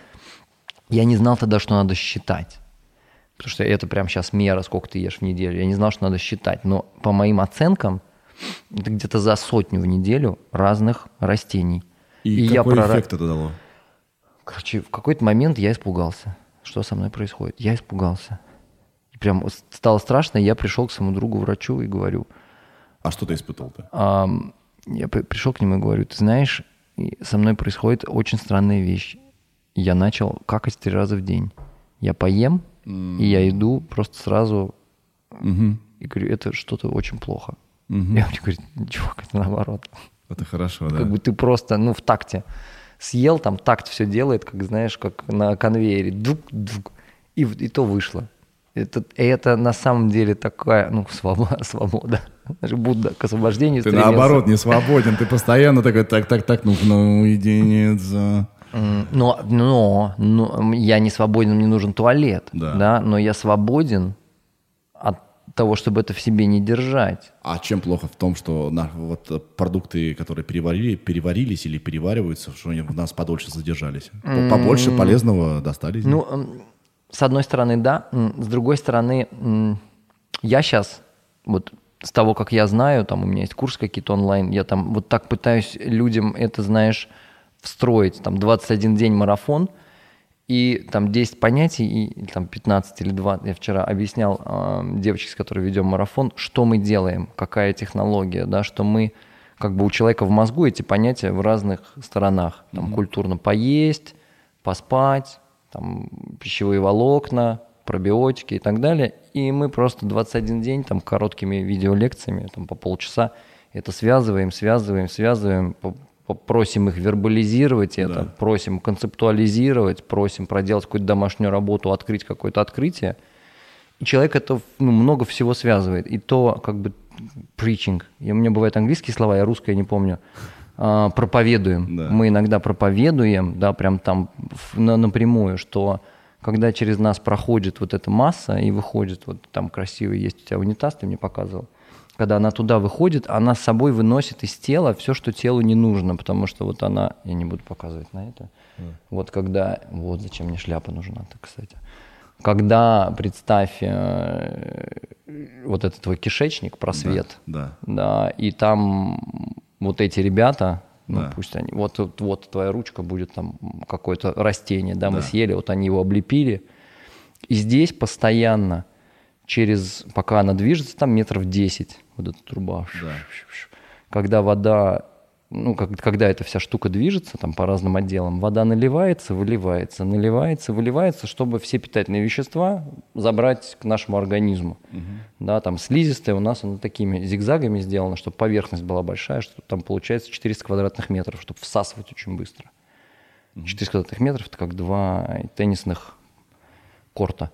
Speaker 2: Я не знал тогда, что надо считать. Потому что это прям сейчас мера, сколько ты ешь в неделю. Я не знал, что надо считать. Но по моим оценкам, это где-то за сотню в неделю разных растений.
Speaker 3: И, и какой я эффект это дало?
Speaker 2: Короче, в какой-то момент я испугался. Что со мной происходит? Я испугался. И прям стало страшно, я пришел к своему другу, врачу, и говорю...
Speaker 3: А что ты испытал-то?
Speaker 2: А, я пришел к нему и говорю, ты знаешь, со мной происходит очень странная вещь. Я начал какать три раза в день. Я поем, mm. и я иду просто сразу mm-hmm. и говорю, это что-то очень плохо. Mm-hmm. И он мне говорит, чувак, это наоборот.
Speaker 3: Это хорошо, да.
Speaker 2: Как бы ты просто, ну, в такте съел, там такт все делает, как, знаешь, как на конвейере. Дук, дук, и, и то вышло. Это, это на самом деле такая, ну, свобода, свобода. Будда к освобождению
Speaker 3: Ты стремился. наоборот не свободен, ты постоянно такой, так, так, так, ну, ну, единица.
Speaker 2: Но, но, но я не свободен, мне нужен туалет, да. да, но я свободен от того, чтобы это в себе не держать.
Speaker 3: А чем плохо в том, что на, вот продукты, которые переварили, переварились или перевариваются, что они в нас подольше задержались? Побольше полезного достали?
Speaker 2: Ну, с одной стороны, да. С другой стороны, я сейчас, вот с того, как я знаю, там у меня есть курс какие-то онлайн, я там вот так пытаюсь людям это, знаешь, встроить, там 21 день марафон, и там 10 понятий, и там 15 или 2, я вчера объяснял э, девочке, с которой ведем марафон, что мы делаем, какая технология, да, что мы как бы у человека в мозгу эти понятия в разных сторонах. Там mm-hmm. культурно поесть, поспать, там пищевые волокна, пробиотики и так далее. И мы просто 21 день там короткими видеолекциями, там по полчаса это связываем, связываем, связываем, просим их вербализировать это, да. просим концептуализировать, просим проделать какую-то домашнюю работу, открыть какое-то открытие. И человек это ну, много всего связывает. И то, как бы, preaching, и у меня бывают английские слова, я русское не помню, а, проповедуем. Да. Мы иногда проповедуем, да, прям там на, напрямую, что когда через нас проходит вот эта масса и выходит, вот там красивый есть у тебя унитаз, ты мне показывал, когда она туда выходит, она с собой выносит из тела все, что телу не нужно, потому что вот она, я не буду показывать на это, mm. вот когда, вот зачем мне шляпа нужна-то, кстати, когда, представь, э, вот этот твой кишечник, просвет,
Speaker 3: да,
Speaker 2: да. да и там вот эти ребята, ну да. пусть они, вот, вот, вот твоя ручка будет там какое-то растение, да, мы да. съели, вот они его облепили, и здесь постоянно через, пока она движется, там метров 10, вот эта труба. Да. Когда вода, ну, как, когда эта вся штука движется там по разным отделам, вода наливается, выливается, наливается, выливается, чтобы все питательные вещества забрать к нашему организму. Угу. Да, там слизистая у нас она такими зигзагами сделана, чтобы поверхность была большая, что там получается 400 квадратных метров, чтобы всасывать очень быстро. Угу. 400 квадратных метров это как два теннисных корта.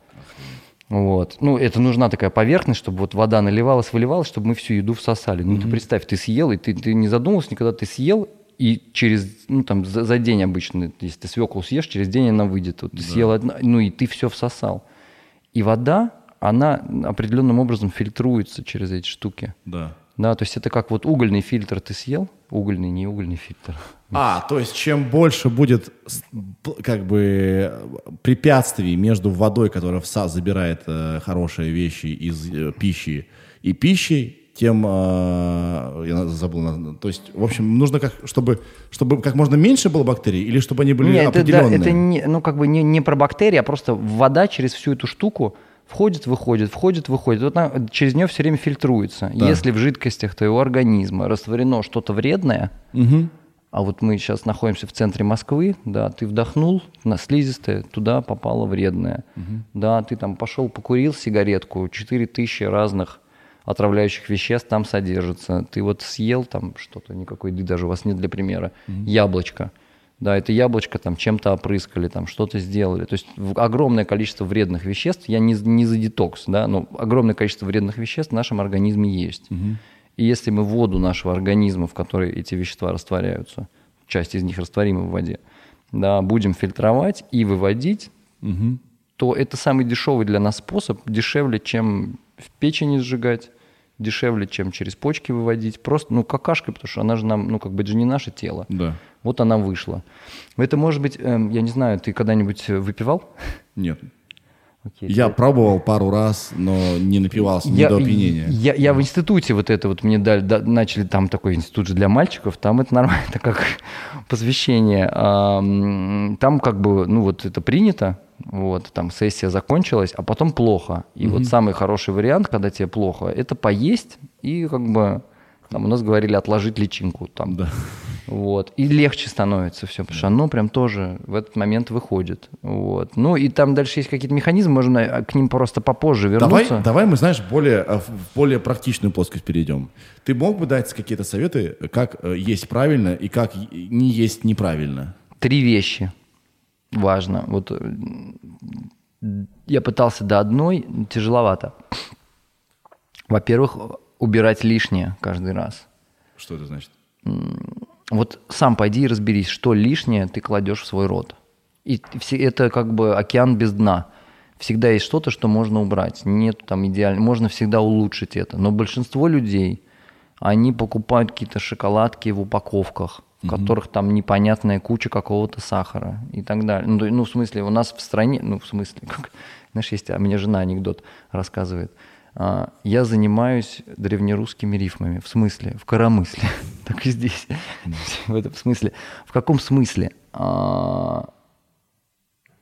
Speaker 2: Вот. Ну, это нужна такая поверхность, чтобы вот вода наливалась, выливалась, чтобы мы всю еду всосали. Ну, mm-hmm. ты представь, ты съел, и ты, ты не задумывался никогда, ты съел, и через, ну, там, за, за день обычно, если ты свеклу съешь, через день она выйдет. Вот ты да. съел одну, ну, и ты все всосал. И вода, она определенным образом фильтруется через эти штуки.
Speaker 3: Да.
Speaker 2: Да, то есть это как вот угольный фильтр ты съел, угольный, не угольный фильтр.
Speaker 1: А, то есть чем больше будет как бы препятствий между водой, которая в СА забирает э, хорошие вещи из э, пищи, и пищей, тем э, я забыл, то есть в общем нужно как чтобы чтобы как можно меньше было бактерий или чтобы они были
Speaker 2: Нет, это, да,
Speaker 1: определенные.
Speaker 2: это не, ну, как бы не, не про бактерии, а просто вода через всю эту штуку входит, выходит, входит, выходит. Вот она, через нее все время фильтруется.
Speaker 1: Да.
Speaker 2: Если в жидкостях твоего организма растворено что-то вредное,
Speaker 1: Мгм.
Speaker 2: а вот мы сейчас находимся в центре Москвы, да, ты вдохнул на слизистое, туда попало вредное. Да, ты там пошел, покурил сигаретку, 4000 разных отравляющих веществ там содержится. Ты вот съел там что-то, никакой еды даже у вас нет для примера, яблочко. Да, это яблочко там чем-то опрыскали, там что-то сделали. То есть огромное количество вредных веществ, я не, не за детокс, да, но огромное количество вредных веществ в нашем организме есть. И если мы воду нашего организма, в которой эти вещества растворяются, часть из них растворима в воде, да, будем фильтровать и выводить, то это самый дешевый для нас способ, дешевле, чем в печени сжигать, дешевле, чем через почки выводить. Просто, ну, какашкой, потому что она же нам, ну, как бы, это же не наше тело.
Speaker 1: Да.
Speaker 2: Вот она вышла. Это может быть, эм, я не знаю, ты когда-нибудь э, выпивал?
Speaker 1: Нет.
Speaker 2: Окей,
Speaker 1: Я
Speaker 2: ты-
Speaker 1: пробовал пару раз, но не напивался, не
Speaker 2: я,
Speaker 1: до опьянения.
Speaker 2: Я, я в институте вот это вот мне дали, да- начали там такой институт же для мальчиков, там это нормально, это как посвящение. А, Там как бы, ну вот это принято, вот, там сессия закончилась, а потом плохо. И вот самый хороший вариант, когда тебе плохо, это поесть и как бы, там у нас говорили отложить личинку там.
Speaker 1: Да.
Speaker 2: Вот. И легче становится все, потому что оно прям тоже в этот момент выходит. Вот. Ну и там дальше есть какие-то механизмы, можно э, к ним просто попозже
Speaker 1: Давай,
Speaker 2: вернуться.
Speaker 1: давай мы, знаешь, более, э, в более практичную плоскость перейдем. Ты мог бы дать какие-то советы, как э, есть правильно и как не есть неправильно?
Speaker 2: Три вещи важно. Вот э, я пытался до одной, тяжеловато. Во-первых, убирать лишнее каждый раз.
Speaker 1: Что это значит?
Speaker 2: Вот сам пойди и разберись, что лишнее ты кладешь в свой рот. И это как бы океан без дна. Всегда есть что-то, что можно убрать. Нет там идеально. Можно всегда улучшить это. Но большинство людей, они покупают какие-то шоколадки в упаковках, в которых там непонятная куча какого-то сахара и так далее. Ну, ну, в смысле, у нас в стране, ну, в смысле, как, знаешь, есть, а мне жена анекдот рассказывает. А, Я занимаюсь древнерусскими рифмами. В смысле? В коромысле. Так и здесь. В этом смысле. В каком смысле? А,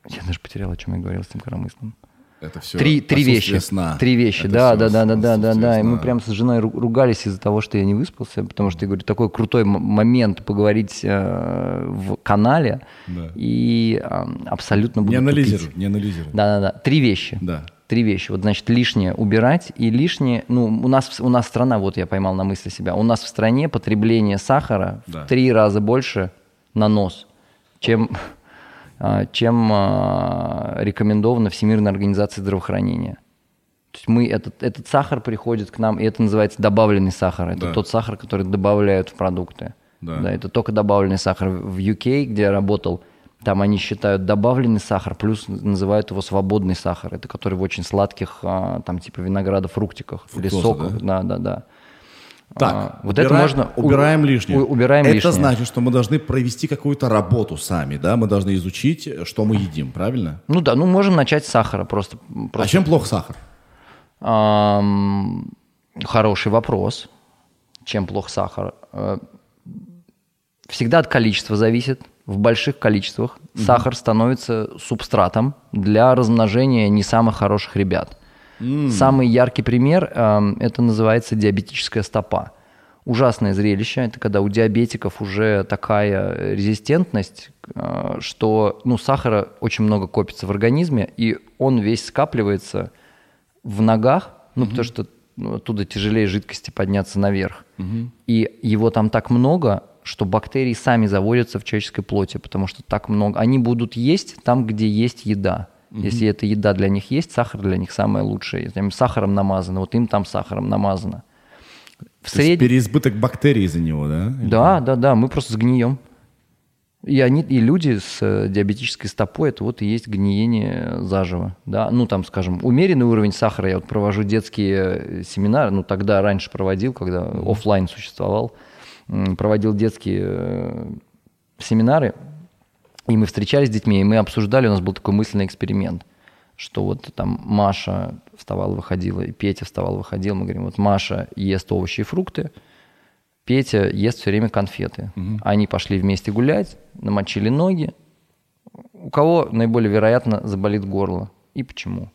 Speaker 2: Я даже потерял, о чем я говорил с этим коромыслом.
Speaker 1: Это все
Speaker 2: Три, три вещи.
Speaker 1: сна.
Speaker 2: Три вещи,
Speaker 1: Это
Speaker 2: да, да, да, да, да, да, да. И мы прям с женой ру- ругались из-за того, что я не выспался, потому что, я говорю, такой крутой момент поговорить э, в канале
Speaker 1: Да.
Speaker 2: и э, абсолютно буду
Speaker 1: Не
Speaker 2: тупить.
Speaker 1: анализируй, не анализируй.
Speaker 2: Да-да-да. Три вещи.
Speaker 1: Да.
Speaker 2: Три вещи. Вот, значит, лишнее убирать и лишнее... Ну, у нас, у нас страна, вот я поймал на мысли себя, у нас в стране потребление сахара
Speaker 1: Да.
Speaker 2: в три раза больше на нос, чем, чем а, рекомендовано Всемирной организацией здравоохранения. То есть мы, этот, этот сахар приходит к нам, и это называется добавленный сахар. Это
Speaker 1: Да.
Speaker 2: тот сахар, который добавляют в продукты.
Speaker 1: Да.
Speaker 2: это только добавленный сахар. В UK, где я работал, там они считают добавленный сахар, плюс называют его свободный сахар. Это который в очень сладких, а, там типа винограда, фруктиках или
Speaker 1: Фруктоза,
Speaker 2: соках. Да, да, да.
Speaker 1: Так,
Speaker 2: А, вот это
Speaker 1: убираем-
Speaker 2: можно... у-
Speaker 1: Убираем лишнее.
Speaker 2: у- убираем
Speaker 1: это
Speaker 2: лишнее.
Speaker 1: значит, что мы должны провести какую-то работу сами, да? Мы должны изучить, что мы едим, правильно?
Speaker 2: Ну да, ну можем начать с сахара просто.
Speaker 1: А
Speaker 2: просто
Speaker 1: чем плох сахар?
Speaker 2: Ам, хороший вопрос. Чем плох сахар? Э, Всегда от количества зависит. В больших количествах сахар становится субстратом для размножения не самых хороших ребят. Самый яркий пример эм, это называется диабетическая стопа. Ужасное зрелище. Это когда у диабетиков уже такая резистентность, э, что ну, сахара очень много копится в организме, и он весь скапливается в ногах, ну, потому что ну, оттуда тяжелее жидкости подняться наверх. И его там так много, что бактерии сами заводятся в человеческой плоти, потому что так много. Они будут есть там, где есть еда. Если эта еда для них есть, сахар для них самое лучшее. Если им сахаром намазано, вот им там сахаром намазано. В
Speaker 1: То есть
Speaker 2: среднем...
Speaker 1: переизбыток бактерий из-за него, да?
Speaker 2: Да, да, да, мы просто сгнием. И они, и люди с э, диабетической стопой, это вот и есть гниение заживо, да. Ну, там, скажем, умеренный уровень сахара, я вот провожу детские э, семинары, ну, тогда раньше проводил, когда оффлайн существовал, проводил детские э, семинары, и мы встречались с детьми, и мы обсуждали, у нас был такой мысленный эксперимент, что вот там Маша вставала, выходила, и Петя вставал, выходил, мы говорим, вот Маша ест овощи и фрукты, Петя ест все время конфеты. Они пошли вместе гулять, намочили ноги. У кого наиболее вероятно заболит горло и почему?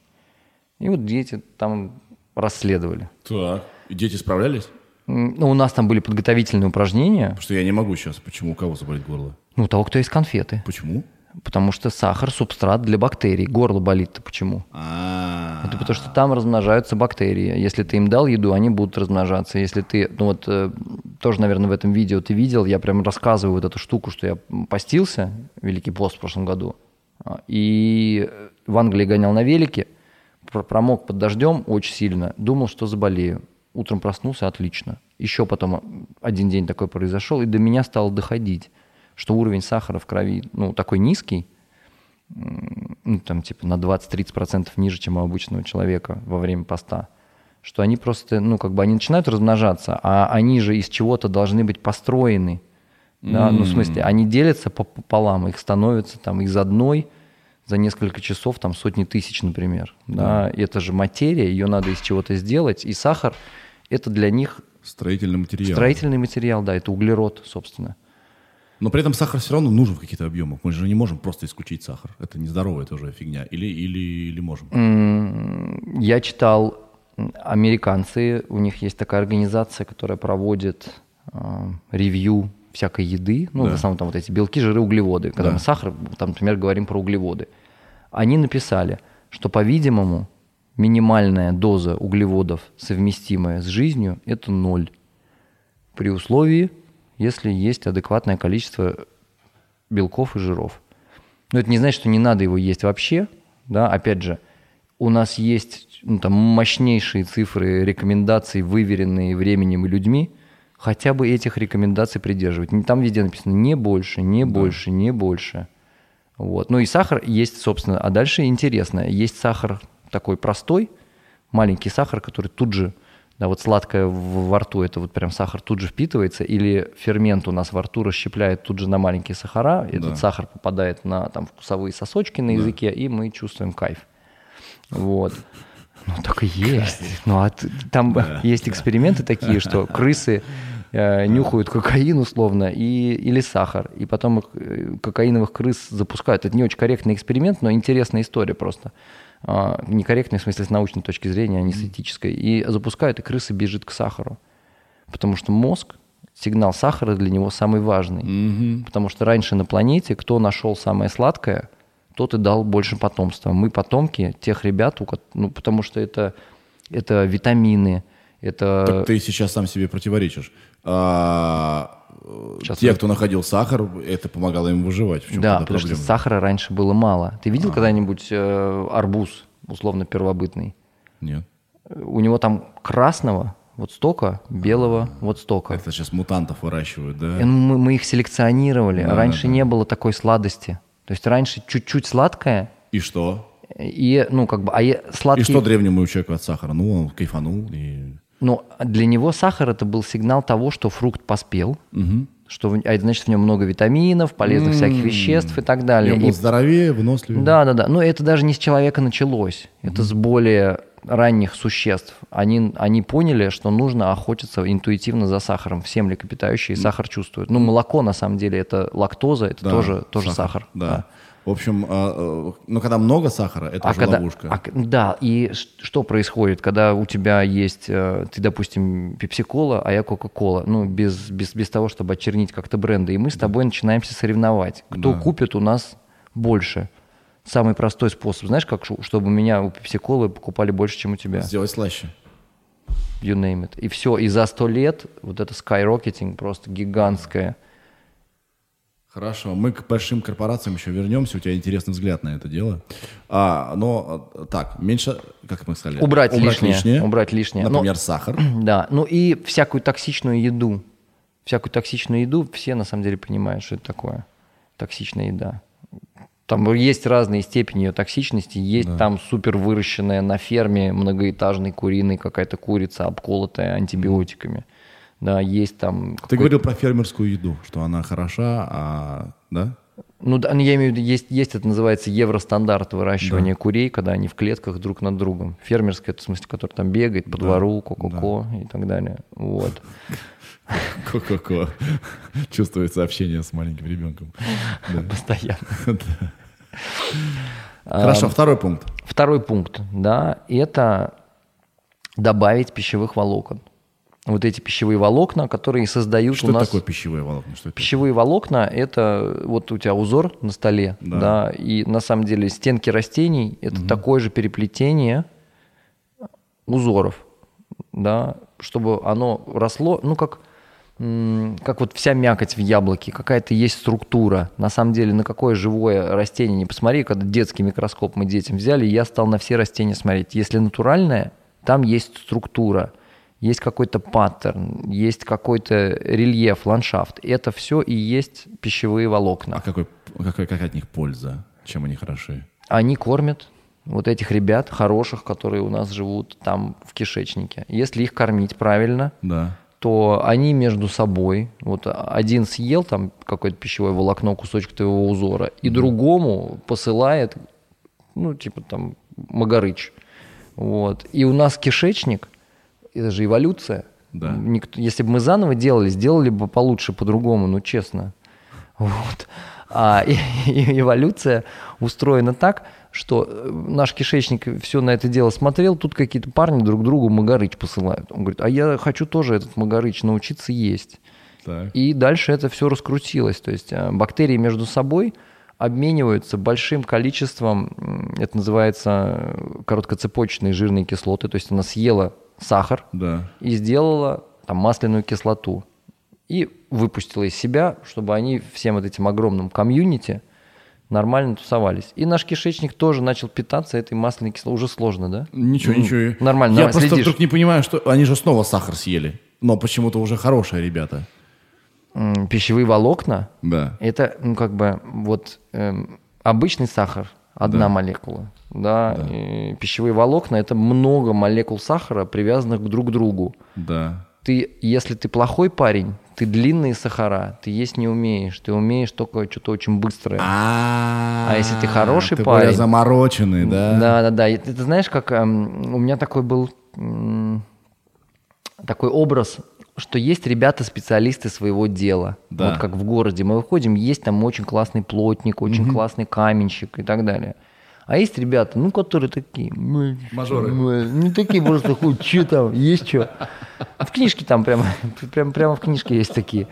Speaker 2: И вот дети там расследовали.
Speaker 1: Так. И дети справлялись?
Speaker 2: Ну, у нас там были подготовительные упражнения.
Speaker 1: Потому что я не могу сейчас. Почему? У кого заболит горло?
Speaker 2: Ну, у того, кто ест конфеты.
Speaker 1: Почему?
Speaker 2: Потому что сахар – субстрат для бактерий. Горло болит-то почему?
Speaker 1: А,
Speaker 2: Это потому что там размножаются бактерии. Если ты им дал еду, они будут размножаться. Если ты, ну вот э, тоже, наверное, в этом видео ты видел, я прям рассказываю вот эту штуку, что я постился, Великий пост в прошлом году, а, и в Англии гонял на велике, пр- промок под дождем очень сильно, думал, что заболею. Утром проснулся, отлично. Еще потом один день такой произошел, и до меня стало доходить, что уровень сахара в крови, ну, такой низкий, ну, там, типа, на 20-30% ниже, чем у обычного человека во время поста, что они просто, ну, как бы они начинают размножаться, а они же из чего-то должны быть построены. Да? Ну, в смысле, они делятся по- пополам, их становится там из одной за несколько часов, там сотни тысяч, например. Да. Это же материя, ее надо из чего-то сделать, и сахар – это для них
Speaker 1: строительный материал.
Speaker 2: строительный материал, да, это углерод, собственно.
Speaker 1: Но при этом сахар все равно нужен в каких-то объемах. Мы же не можем просто исключить сахар. Это нездоровая тоже фигня. Или, или, или можем.
Speaker 2: Я читал, американцы, у них есть такая организация, которая проводит э, ревью всякой еды, ну,
Speaker 1: Да.
Speaker 2: в основном там вот эти белки, жиры, углеводы. Когда
Speaker 1: Да.
Speaker 2: мы сахар, там, например, говорим про углеводы. Они написали, что, по-видимому, минимальная доза углеводов, совместимая с жизнью, это ноль. При условии, если есть адекватное количество белков и жиров. Но это не значит, что не надо его есть вообще. Да? Опять же, у нас есть ну, там, мощнейшие цифры рекомендаций, выверенные временем и людьми. Хотя бы этих рекомендаций придерживать. Там везде написано не больше, не больше, не больше. Вот. Ну и сахар есть, собственно. А дальше интересно. Есть сахар такой простой, маленький сахар, который тут же, да, вот сладкое в- во рту, это вот прям сахар тут же впитывается, или фермент у нас во рту расщепляет тут же на маленькие сахара, этот
Speaker 1: Да.
Speaker 2: сахар попадает на там вкусовые сосочки на языке, и мы чувствуем кайф. Вот. Ну, так и есть. Ну, а там есть эксперименты такие, что крысы э, нюхают кокаин условно и, или сахар, и потом их, э, кокаиновых крыс запускают. Это не очень корректный эксперимент, но интересная история просто. А, некорректная в смысле с научной точки зрения, а не с этической. И запускают, и крыса бежит к сахару. Потому что мозг, сигнал сахара для него самый важный. Потому что раньше на планете кто нашел самое сладкое, тот и дал больше потомства. Мы потомки тех ребят, ну, потому что это, это витамины, это...
Speaker 1: Так ты сейчас сам себе противоречишь. А,
Speaker 2: Сейчас
Speaker 1: те,
Speaker 2: я-
Speaker 1: кто находил сахар, это помогало им выживать. В чем
Speaker 2: да, потому что
Speaker 1: проблема?
Speaker 2: сахара раньше было мало. Ты видел когда-нибудь э, арбуз, условно первобытный?
Speaker 1: Нет.
Speaker 2: У него там красного вот столько, белого вот столько.
Speaker 1: Это сейчас мутантов выращивают, да?
Speaker 2: Мы, мы их селекционировали.
Speaker 1: Да,
Speaker 2: раньше
Speaker 1: да.
Speaker 2: не было такой сладости. То есть раньше чуть-чуть сладкое,
Speaker 1: И что?
Speaker 2: и, ну, как бы, а сладкий...
Speaker 1: И что древнему человеку от сахара? Ну, он кайфанул и...
Speaker 2: Ну, для него сахар это был сигнал того, что фрукт поспел, что в- а это значит в нем много витаминов, полезных всяких веществ и так
Speaker 1: И
Speaker 2: далее.
Speaker 1: он
Speaker 2: И-
Speaker 1: был здоровее, выносливее.
Speaker 2: да, да, да. Но это даже не с человека началось. Это с более ранних существ. Они, они поняли, что нужно охотиться интуитивно за сахаром. Все млекопитающие сахар чувствуют. Ну, молоко, на самом деле, это лактоза, это
Speaker 1: Да,
Speaker 2: тоже, тоже сахар.
Speaker 1: Да. В общем, а, э, но когда много сахара, это
Speaker 2: А
Speaker 1: уже
Speaker 2: когда,
Speaker 1: ловушка.
Speaker 2: а да, и что происходит, когда у тебя есть, э, ты, допустим, пепси-кола, а я кока-кола, ну, без, без, без того, чтобы очернить как-то бренды, и мы с тобой начинаемся соревновать. Кто
Speaker 1: Да.
Speaker 2: купит у нас больше? Самый простой способ. Знаешь, как, чтобы у меня у пепси-колы покупали больше, чем у тебя?
Speaker 1: Сделать слаще.
Speaker 2: You name it. И все. И за сто лет вот это skyrocketing просто гигантское.
Speaker 1: Хорошо, мы к большим корпорациям еще вернемся. У тебя интересный взгляд на это дело. А, но э, так, меньше, как мы сказали,
Speaker 2: Убрать лишнее, убрать лишнее. Но-
Speaker 1: Например, сахар.
Speaker 2: Да, ну и всякую токсичную еду. Всякую токсичную еду все на самом деле понимают, что это такое. токсичная еда. Там есть разные степени ее токсичности. Есть
Speaker 1: Да.
Speaker 2: там супер выращенная на ферме многоэтажной куриной какая-то курица, обколотая антибиотиками. Да, есть там...
Speaker 1: Ты говорил про фермерскую еду, что она хороша, а, да?
Speaker 2: Ну, да, ну, я имею в виду, есть, есть это называется евростандарт выращивания курей, когда они в клетках друг над другом. Фермерская, это в смысле, который там бегает по двору, ко-ко-ко и так далее. Вот.
Speaker 1: Ко-ко-ко. Чувствуется общение с маленьким ребенком. Да.
Speaker 2: Постоянно.
Speaker 1: Хорошо, второй пункт.
Speaker 2: Второй пункт, да, это добавить пищевых волокон. Вот эти пищевые волокна, которые создают
Speaker 1: Что
Speaker 2: у нас...
Speaker 1: такое пищевые волокна? Что это?
Speaker 2: Пищевые волокна – это вот у тебя узор на столе,
Speaker 1: Да.
Speaker 2: да. и на самом деле стенки растений – это такое же переплетение узоров, да, чтобы оно росло, ну, как, как вот вся мякоть в яблоке, какая-то есть структура. На самом деле, на какое живое растение не посмотри, когда детский микроскоп мы детям взяли, я стал на все растения смотреть. Если натуральное, там есть структура, есть какой-то паттерн, есть какой-то рельеф, ландшафт. Это все и есть пищевые волокна.
Speaker 1: А какой, какой, какая от них польза? Чем они хороши?
Speaker 2: Они кормят вот этих ребят хороших, которые у нас живут там в кишечнике. Если их кормить правильно,
Speaker 1: Да.
Speaker 2: то они между собой, вот один съел там какое-то пищевое волокно, кусочек твоего узора, и другому посылает, ну, типа там, магарыч. Вот. И у нас кишечник, это же эволюция.
Speaker 1: Да.
Speaker 2: Никто- если бы мы заново делали, сделали бы получше, по-другому, ну, честно. Вот. А и- и эволюция устроена так, что э, наш кишечник все на это дело смотрел, тут какие-то парни друг другу магарыч посылают. Он говорит, а я хочу тоже этот магарыч научиться есть.
Speaker 1: Так.
Speaker 2: И дальше это все раскрутилось. То есть э, бактерии между собой обмениваются большим количеством, это называется короткоцепочечные жирные кислоты. То есть она съела сахар
Speaker 1: Да.
Speaker 2: и сделала там масляную кислоту. И выпустила из себя, чтобы они всем вот этим огромным комьюнити нормально тусовались. И наш кишечник тоже начал питаться этой масляной кислотой. Уже сложно, да?
Speaker 1: Ничего, ничего.
Speaker 2: Нормально,
Speaker 1: Я
Speaker 2: нормально,
Speaker 1: просто
Speaker 2: следишь.
Speaker 1: вдруг не понимаю, что они же снова сахар съели. Но почему-то уже хорошие ребята.
Speaker 2: Пищевые волокна
Speaker 1: Да.
Speaker 2: Это, ну, как бы, вот эм, обычный сахар, одна
Speaker 1: Да.
Speaker 2: молекула, да, и пищевые волокна – это много молекул сахара, привязанных друг к другу.
Speaker 1: Да.
Speaker 2: Ты, если ты плохой парень, ты длинные сахара, ты есть не умеешь, ты умеешь только что-то очень быстрое.
Speaker 1: А,
Speaker 2: А если ты хороший
Speaker 1: ты
Speaker 2: парень-
Speaker 1: более замороченный, да?
Speaker 2: Да, да, да. Ты, ты знаешь, как эм, у меня такой был такой образ, что есть ребята-специалисты своего дела.
Speaker 1: Да.
Speaker 2: Вот как в городе мы выходим, есть там очень классный плотник, очень классный каменщик и так далее. А есть ребята, ну, которые такие... «Мы-
Speaker 1: Мажоры.
Speaker 2: мы- Не такие просто, хуй, что там, есть что? В книжке там прямо, прямо, прямо в книжке есть такие.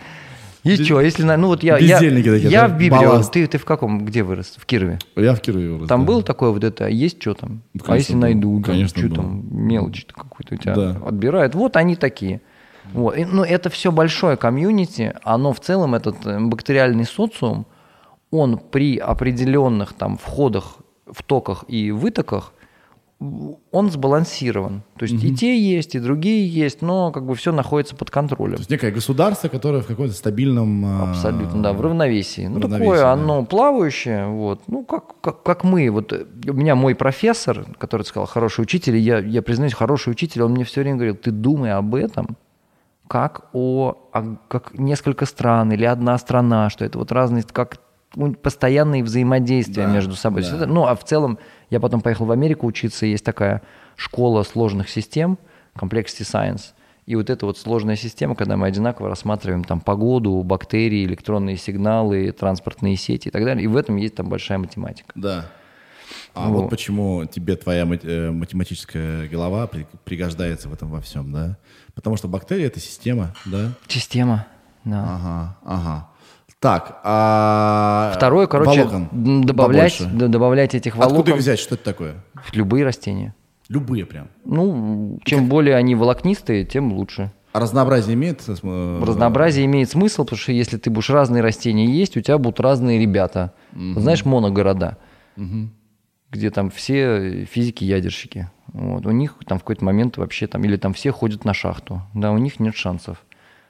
Speaker 2: Есть что, если... на- Ну, вот я, я,
Speaker 1: Бездельники такие,
Speaker 2: я в.
Speaker 1: Балласт.
Speaker 2: Ты, ты в каком, где вырос? В Кирове?
Speaker 1: Я в Кирове вырос.
Speaker 2: Там
Speaker 1: да.
Speaker 2: было такое вот это, есть что там?
Speaker 1: Ну,
Speaker 2: а
Speaker 1: конечно,
Speaker 2: если
Speaker 1: было.
Speaker 2: найду, там,
Speaker 1: Конечно,
Speaker 2: что
Speaker 1: было.
Speaker 2: там, мелочь какую-то у тебя
Speaker 1: Да.
Speaker 2: отбирают. Вот они такие. Вот. И, ну, это все большое комьюнити, оно в целом, этот э, бактериальный социум, он при определенных там входах, втоках и вытоках, он сбалансирован. То есть и те есть, и другие есть, но как бы все находится под контролем.
Speaker 1: То есть некое государство, которое в каком-то стабильном... а,
Speaker 2: Абсолютно, да, в равновесии. Ну,
Speaker 1: равновесии,
Speaker 2: такое
Speaker 1: да.
Speaker 2: оно плавающее, вот. Ну, как, как, как мы. Вот э, у меня мой профессор, который сказал, хороший учитель, я, я признаюсь, хороший учитель, он мне все время говорил, ты думай об этом, как о, о- как несколько стран или одна страна, что это вот разные, как постоянные взаимодействия
Speaker 1: Да,
Speaker 2: между собой.
Speaker 1: Да.
Speaker 2: это- ну, а в целом, я потом поехал в Америку учиться, есть такая школа сложных систем, Complexity Science. И вот эта вот сложная система, когда мы одинаково рассматриваем там погоду, бактерии, электронные сигналы, транспортные сети и так далее. И в этом есть там большая математика.
Speaker 1: Да. А
Speaker 2: Вот.
Speaker 1: вот почему тебе твоя э, математическая голова при- пригождается в этом во всем, да? Потому что бактерия — это система, да?
Speaker 2: Система, да.
Speaker 1: Ага, ага. Так, а...
Speaker 2: Второе, короче,
Speaker 1: волокон
Speaker 2: добавлять,
Speaker 1: побольше.
Speaker 2: добавлять этих
Speaker 1: Откуда
Speaker 2: волокон
Speaker 1: их взять? Что это такое?
Speaker 2: любые растения.
Speaker 1: Любые прям.
Speaker 2: Ну, чем более они волокнистые, тем лучше.
Speaker 1: А разнообразие имеет? э,
Speaker 2: Разнообразие имеет смысл, потому что если ты будешь разные растения есть, у тебя будут разные ребята. Вот Знаешь, моногорода, где там все физики-ядерщики. Вот. У них там в какой-то момент вообще там, или там все ходят на шахту. Да, у них нет шансов.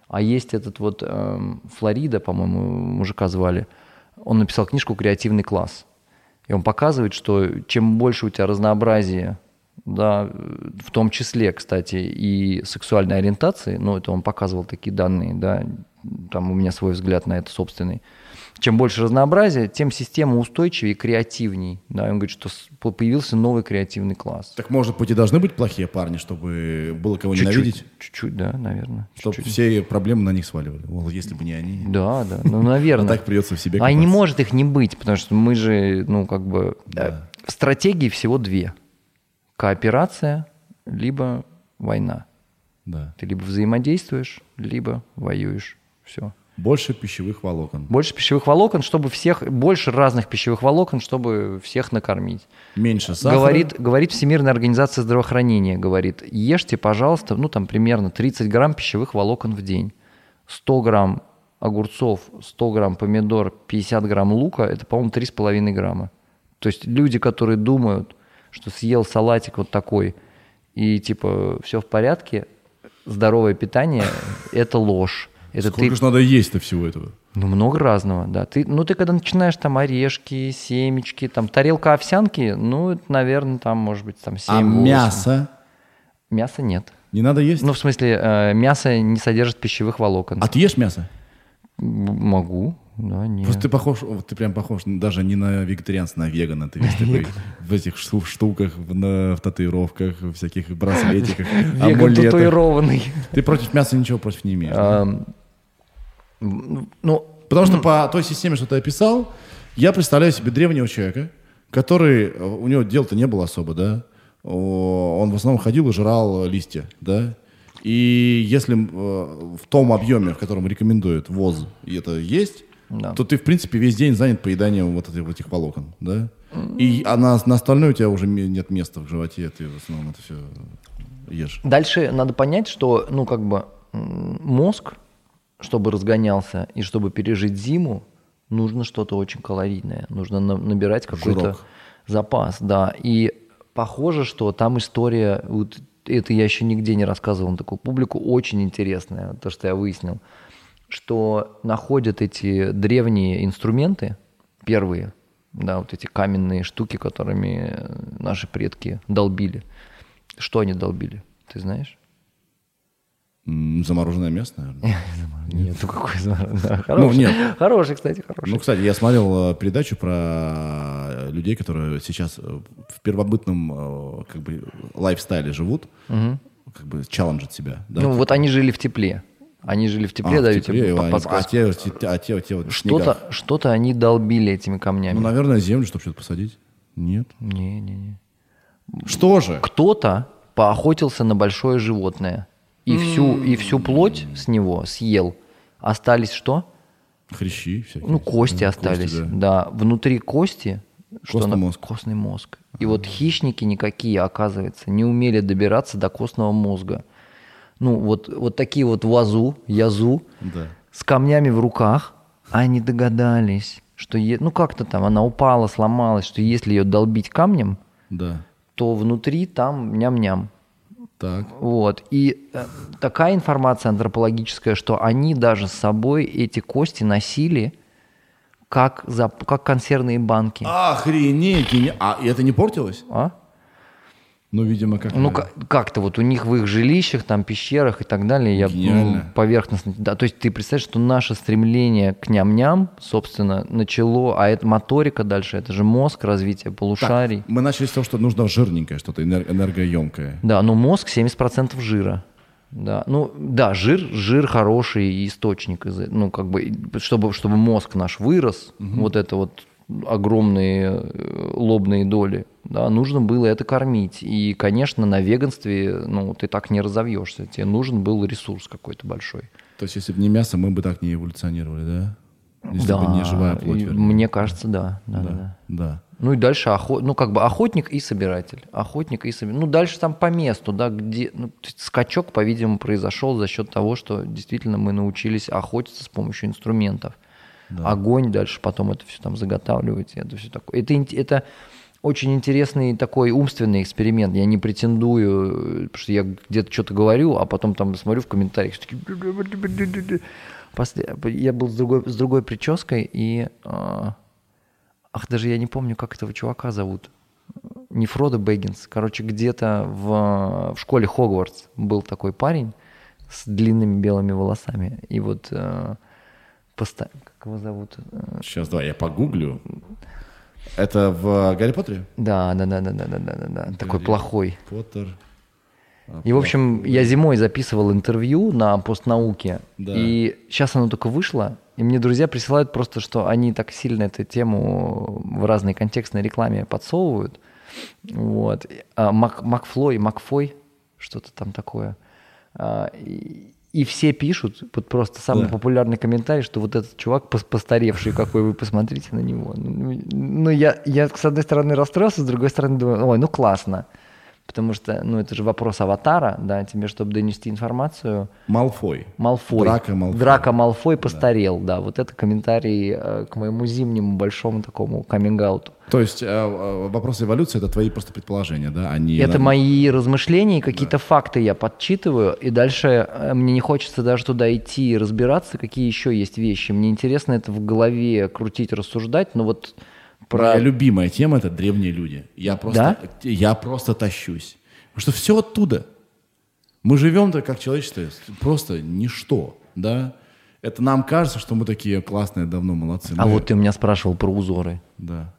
Speaker 2: А есть этот вот эм, Флорида, по-моему, мужика звали. Он написал книжку «Креативный класс». И он показывает, что чем больше у тебя разнообразия, да, в том числе, кстати, и сексуальной ориентации, ну, это он показывал такие данные, да, там у меня свой взгляд на это собственный, чем больше разнообразия, тем система устойчивее и креативней. Да, и он говорит, что появился новый креативный класс.
Speaker 1: Так, может быть, и должны быть плохие парни, чтобы было кого
Speaker 2: Чуть-чуть,
Speaker 1: ненавидеть?
Speaker 2: чуть-чуть, да, наверное.
Speaker 1: Чтобы
Speaker 2: чуть-чуть.
Speaker 1: все проблемы на них сваливали. Мол, если бы не они.
Speaker 2: Да, да, ну, наверное.
Speaker 1: А так придется в себе
Speaker 2: А не может их не быть, потому что мы же, ну, как бы... э, Стратегии всего две. Кооперация, либо война.
Speaker 1: Да.
Speaker 2: Ты либо взаимодействуешь, либо воюешь. Все.
Speaker 1: Больше пищевых волокон.
Speaker 2: Больше пищевых волокон, чтобы всех... Больше разных пищевых волокон, чтобы всех накормить.
Speaker 1: Меньше сахара.
Speaker 2: Говорит, говорит Всемирная организация здравоохранения, говорит, ешьте, пожалуйста, ну там примерно 30 грамм пищевых волокон в день. 100 грамм огурцов, 100 грамм помидор, 50 грамм лука, это, по-моему, 3,5 грамма. То есть люди, которые думают, что съел салатик вот такой, и типа все в порядке, здоровое питание – это ложь. Это
Speaker 1: Сколько
Speaker 2: ты
Speaker 1: же надо есть-то всего этого?
Speaker 2: ну, много разного, да. Ты, ну, ты когда начинаешь там орешки, семечки, там тарелка овсянки, ну, это, наверное, там, может быть, там 7
Speaker 1: А мясо
Speaker 2: Мяса нет.
Speaker 1: не надо есть?
Speaker 2: Ну, в смысле, э, мясо не содержит пищевых волокон.
Speaker 1: А ты ешь мясо?
Speaker 2: Могу, да, нет.
Speaker 1: Просто ты похож, ты прям похож даже не на вегетарианца, на вегана. Ты весь такой в этих шту- штуках, в, на- в татуировках, в всяких браслетиках,
Speaker 2: Веган
Speaker 1: амулетах.
Speaker 2: татуированный.
Speaker 1: Ты против мяса ничего против не имеешь. да?
Speaker 2: Ну,
Speaker 1: Потому что по той системе, что ты описал, я представляю себе древнего человека, который, э, у него дел-то не было особо, да, он в основном ходил и жрал листья, да, и если э, в том объеме, в котором рекомендует ВОЗ, и это есть,
Speaker 2: Да.
Speaker 1: то ты, в принципе, весь день занят поеданием вот этих, вот этих волокон, да, и а на, на остальное у тебя уже нет места в животе, ты в основном это все ешь.
Speaker 2: Дальше надо понять, что, ну, как бы мозг, чтобы разгонялся и чтобы пережить зиму, нужно что-то очень калорийное. Нужно на- набирать какой-то запас, да. И похоже, что там история, вот это я еще нигде не рассказывал на такую публику, очень интересная, то, что я выяснил, что находят эти древние инструменты, первые, да, вот эти каменные штуки, которыми наши предки долбили. Что они долбили, ты знаешь?
Speaker 1: Замороженное мясо, наверное.
Speaker 2: Нет, ну какой? Да, хороший, кстати, хороший.
Speaker 1: Ну, кстати, я смотрел э, передачу про э, людей, которые сейчас э, в первобытном как бы лайфстайле живут, как бы челленджат себя. Да?
Speaker 2: ну вот они жили в тепле. Они жили в тепле,
Speaker 1: А, в
Speaker 2: даю
Speaker 1: тепле,
Speaker 2: тебе
Speaker 1: а,
Speaker 2: по-
Speaker 1: они- а те, те- а те, те вот в
Speaker 2: Что-то, что-то они долбили этими камнями.
Speaker 1: Ну, наверное, землю, чтобы что-то посадить. Нет.
Speaker 2: Не-не-не.
Speaker 1: Что же?
Speaker 2: Кто-то поохотился на большое животное и всю, и всю плоть с него съел. Остались что?
Speaker 1: Хрящи всякие.
Speaker 2: Ну, кости остались.
Speaker 1: да.
Speaker 2: да. внутри кости что
Speaker 1: Костный
Speaker 2: на-
Speaker 1: мозг.
Speaker 2: Костный мозг. И вот хищники никакие, оказывается, не умели добираться до костного мозга. Ну, вот, вот такие вот вазу, язу,
Speaker 1: Да.
Speaker 2: с камнями в руках, они догадались, что, е- ну, как-то там она упала, сломалась, что если ее долбить камнем,
Speaker 1: Да.
Speaker 2: то внутри там ням-ням.
Speaker 1: Так.
Speaker 2: Вот. И э, такая информация антропологическая, что они даже с собой эти кости носили как, за, как консервные банки.
Speaker 1: Охренеть! А это не портилось?
Speaker 2: А?
Speaker 1: Ну, видимо, как...
Speaker 2: Ну, ка- как-то вот у них в их жилищах, там, пещерах и так далее, я ну, поверхностно... Да, то есть ты представляешь, что наше стремление к ням-ням, собственно, начало, а это моторика дальше, это же мозг, развитие полушарий.
Speaker 1: Мы начали с того, что нужно жирненькое, что-то энер- энергоемкое.
Speaker 2: Да, но мозг 70% жира. Да, ну да, жир, жир хороший источник, из, ну как бы, чтобы, чтобы мозг наш вырос, вот это вот огромные э, лобные доли, да, нужно было это кормить. И, конечно, на веганстве, ну, ты так не разовьешься, тебе нужен был ресурс какой-то большой.
Speaker 1: То есть, если бы не мясо, мы бы так не эволюционировали, да? Если
Speaker 2: да,
Speaker 1: бы не живая плоть, вернее.
Speaker 2: мне кажется, да, да, да. да.
Speaker 1: Да.
Speaker 2: Ну и дальше охот, ну как бы охотник и собиратель, охотник и собиратель. Ну дальше там по месту, да, где ну, скачок, по-видимому, произошел за счет того, что действительно мы научились охотиться с помощью инструментов. Огонь дальше, потом это все там заготавливать, это все такое. Это, это очень интересный такой умственный эксперимент. Я не претендую, потому что я где-то что-то говорю, а потом там смотрю в комментариях, такие... После- Я был с другой, с другой прической, и... а, Ах, даже я не помню, как этого чувака зовут. Не Фродо Бэггинс. Короче, где-то в, в школе Хогвартс был такой парень с длинными белыми волосами. И вот... э, поста- как его зовут?
Speaker 1: Сейчас, давай, я погуглю. Это в Гарри Поттере?
Speaker 2: Да, да, да, да, да, да, да, да. Такой плохой.
Speaker 1: Поттер.
Speaker 2: А, и, в общем, я зимой записывал интервью на постнауке,
Speaker 1: да.
Speaker 2: и сейчас оно только вышло, и мне друзья присылают просто, что они так сильно эту тему в разной контекстной рекламе подсовывают. Вот. А, Мак, Макфлой, Макфой, что-то там такое. А, и, и все пишут, вот просто самый
Speaker 1: Да.
Speaker 2: популярный комментарий, что вот этот чувак пос- постаревший какой, вы посмотрите на него. Ну, ну, я, я, с одной стороны, расстроился, с другой стороны, думаю, ой, ну классно. Потому что, ну, это же вопрос аватара, да, тебе, чтобы донести информацию.
Speaker 1: Малфой.
Speaker 2: Малфой.
Speaker 1: Драко Малфой.
Speaker 2: Драко Малфой постарел, да. Вот это комментарий э, к моему зимнему большому такому каминг-ауту.
Speaker 1: То есть э, э, вопрос эволюции это твои просто предположения, да? Они
Speaker 2: Это мои размышления, какие-то факты я подсчитываю, и дальше э, мне не хочется даже туда идти и разбираться, какие еще есть вещи. Мне интересно это в голове крутить, рассуждать, но вот про...
Speaker 1: Моя любимая тема это древние люди. Я просто, я просто тащусь. Потому что все оттуда. Мы живем-то как человечество, просто ничто, да? Это нам кажется, что мы такие классные, давно молодцы.
Speaker 2: А
Speaker 1: Мы-
Speaker 2: вот ты меня спрашивал про узоры.
Speaker 1: Да.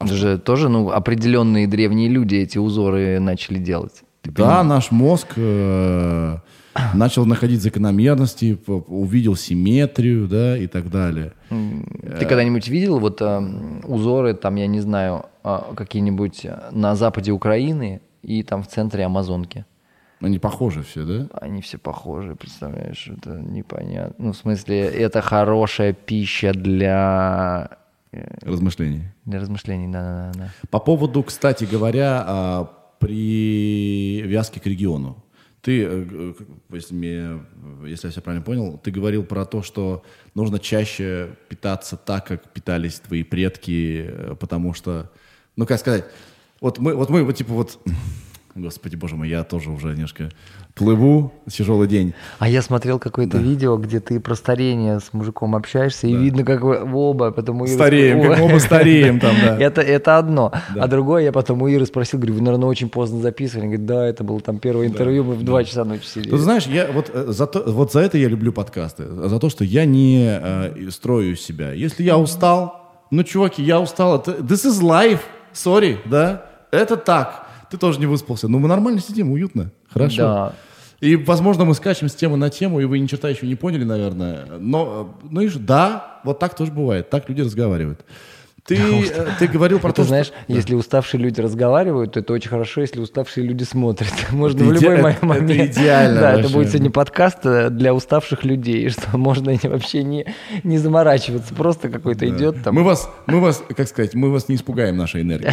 Speaker 2: Это же тоже, ну, определенные древние люди эти узоры начали делать. Ты
Speaker 1: Да, наш мозг э, начал находить закономерности, увидел симметрию, да, и так далее.
Speaker 2: Ты когда-нибудь видел вот э, узоры, там, я не знаю, э, какие-нибудь э, на западе Украины и там в центре Амазонки?
Speaker 1: Они похожи все, да?
Speaker 2: Они все похожи, представляешь, это непонятно. Ну, в смысле, это хорошая пища для,
Speaker 1: Размышления.
Speaker 2: для размышлений, да-да-да.
Speaker 1: По поводу, кстати говоря, а, привязки к региону. Ты, э, если я все правильно понял, ты говорил про то, что нужно чаще питаться так, как питались твои предки, э, потому что, ну как сказать, вот мы, вот мы, вот типа вот, господи боже мой, я тоже уже немножко плыву, тяжелый день.
Speaker 2: А я смотрел какое-то видео, где ты про старение с мужиком общаешься, и видно, как вы оба потом у Иры
Speaker 1: Стареем,
Speaker 2: спро-
Speaker 1: как мы оба стареем там, да.
Speaker 2: Это, это одно. А другое, я потом у Иры спросил, говорю, вы, наверное, очень поздно записывали. Говорит, да, это было там первое интервью, мы в 2 часа ночи сидели.
Speaker 1: Ну, ты знаешь, я вот э, за, то- вот за это я люблю подкасты. За то, что я не э, строю себя. Если я устал, ну, чуваки, я устал. Это, this is life. Sorry, да? Это так. Ты тоже не выспался. Ну, мы нормально сидим, уютно. Хорошо.
Speaker 2: Да.
Speaker 1: И, возможно, мы скачем с темы на тему, и вы ни черта еще не поняли, наверное. Но, э, ну и да, вот так тоже бывает. Так люди разговаривают. Ты, э, ты говорил про то,
Speaker 2: знаешь,
Speaker 1: что...
Speaker 2: если уставшие люди разговаривают, то это очень хорошо, если уставшие люди смотрят. Можно
Speaker 1: Это
Speaker 2: в любой
Speaker 1: иде-
Speaker 2: мо-
Speaker 1: это-
Speaker 2: момент.
Speaker 1: идеально
Speaker 2: Да, это будет сегодня подкаст э, для уставших людей, что можно вообще не, не заморачиваться, просто какой-то идет там.
Speaker 1: Мы вас, мы вас, как сказать, мы вас не испугаем нашей энергией.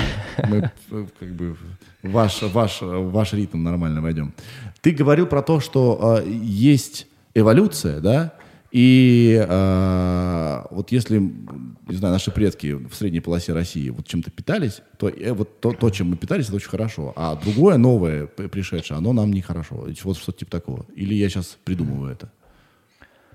Speaker 1: Мы как бы ваш, ваш, ваш ритм нормально войдем. Ты говорил про то, что э, есть эволюция, да, и э, вот если, не знаю, наши предки в средней полосе России вот чем-то питались, то э, вот то, то, чем мы питались, это очень хорошо. А другое, новое, пришедшее, оно нам нехорошо. Вот что-то типа такого. Или я сейчас придумываю это.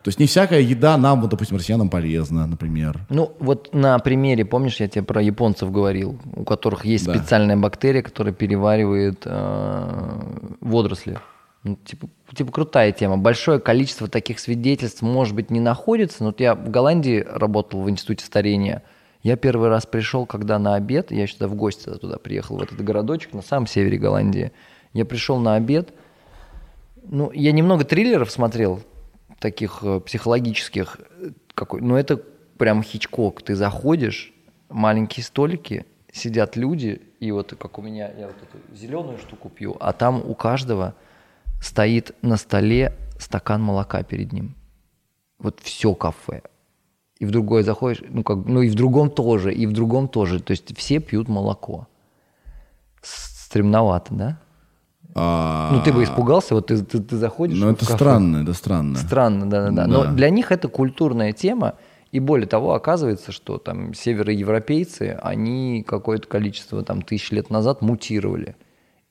Speaker 1: То есть не всякая еда нам, вот, допустим, россиянам полезна, например.
Speaker 2: Ну, вот на примере, помнишь, я тебе про японцев говорил, у которых есть
Speaker 1: Да.
Speaker 2: специальная бактерия, которая переваривает э, водоросли. Ну, типа, типа крутая тема. Большое количество таких свидетельств, может быть, не находится. Но вот я в Голландии работал в институте старения. Я первый раз пришел, когда на обед, я сюда в гости туда приехал, в этот городочек на самом севере Голландии. Я пришел на обед, ну, я немного триллеров смотрел, таких э, психологических, э, какой, но это прям Хичкок. Ты заходишь, маленькие столики, сидят люди, и вот как у меня, я вот эту зеленую штуку пью, а там у каждого стоит на столе стакан молока перед ним. Вот все кафе. И в другое заходишь, ну, как, ну и в другом тоже, и в другом тоже. То есть все пьют молоко. Стремновато, да?
Speaker 1: А,
Speaker 2: Ну, ты бы испугался, вот ты, ты, ты заходишь.
Speaker 1: Ну, это
Speaker 2: кафе.
Speaker 1: странно, это странно.
Speaker 2: Странно, да-да-да. Но
Speaker 1: Да.
Speaker 2: для них это культурная тема, И более того, оказывается, что там североевропейцы, они какое-то количество там тысяч лет назад мутировали.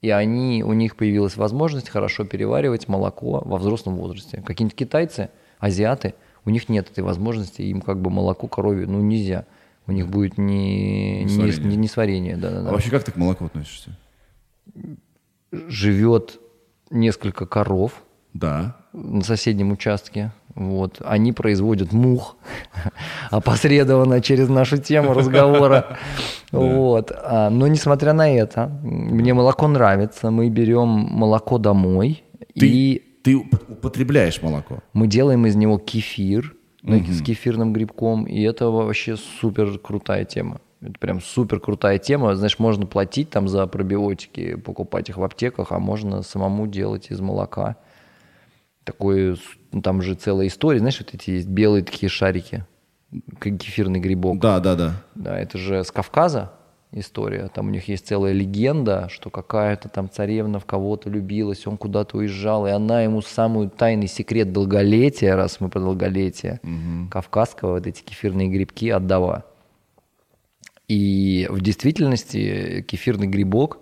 Speaker 2: И они, у них появилась возможность хорошо переваривать молоко во взрослом возрасте. Какие-нибудь китайцы, азиаты, у них нет этой возможности, им как бы молоко коровье, ну нельзя. У них будет не, не,
Speaker 1: Несварение.
Speaker 2: не, несварение. Да, да,
Speaker 1: А
Speaker 2: да.
Speaker 1: вообще как ты к молоку относишься?
Speaker 2: Живет несколько коров,
Speaker 1: Да.
Speaker 2: на соседнем участке. Вот. Они производят мух, опосредованно через нашу тему разговора. Вот. А, Но несмотря на это, мне молоко нравится. Мы берем молоко домой,
Speaker 1: Ты,
Speaker 2: и
Speaker 1: ты уп- употребляешь молоко.
Speaker 2: мы делаем из него кефир ну, с кефирным грибком, и это вообще супер крутая тема. Это прям супер крутая тема. Знаешь, можно платить там за пробиотики, покупать их в аптеках, а можно самому делать из молока. Такой, ну, там же целая история. Знаешь, вот эти есть белые такие шарики, как кефирный грибок.
Speaker 1: Да, да, да.
Speaker 2: Да, это же с Кавказа история. Там у них есть целая легенда, что какая-то там царевна в кого-то любилась, он куда-то уезжал, и она ему самый тайный секрет долголетия, раз мы про долголетие, кавказского, вот эти кефирные грибки отдава. И в действительности кефирный грибок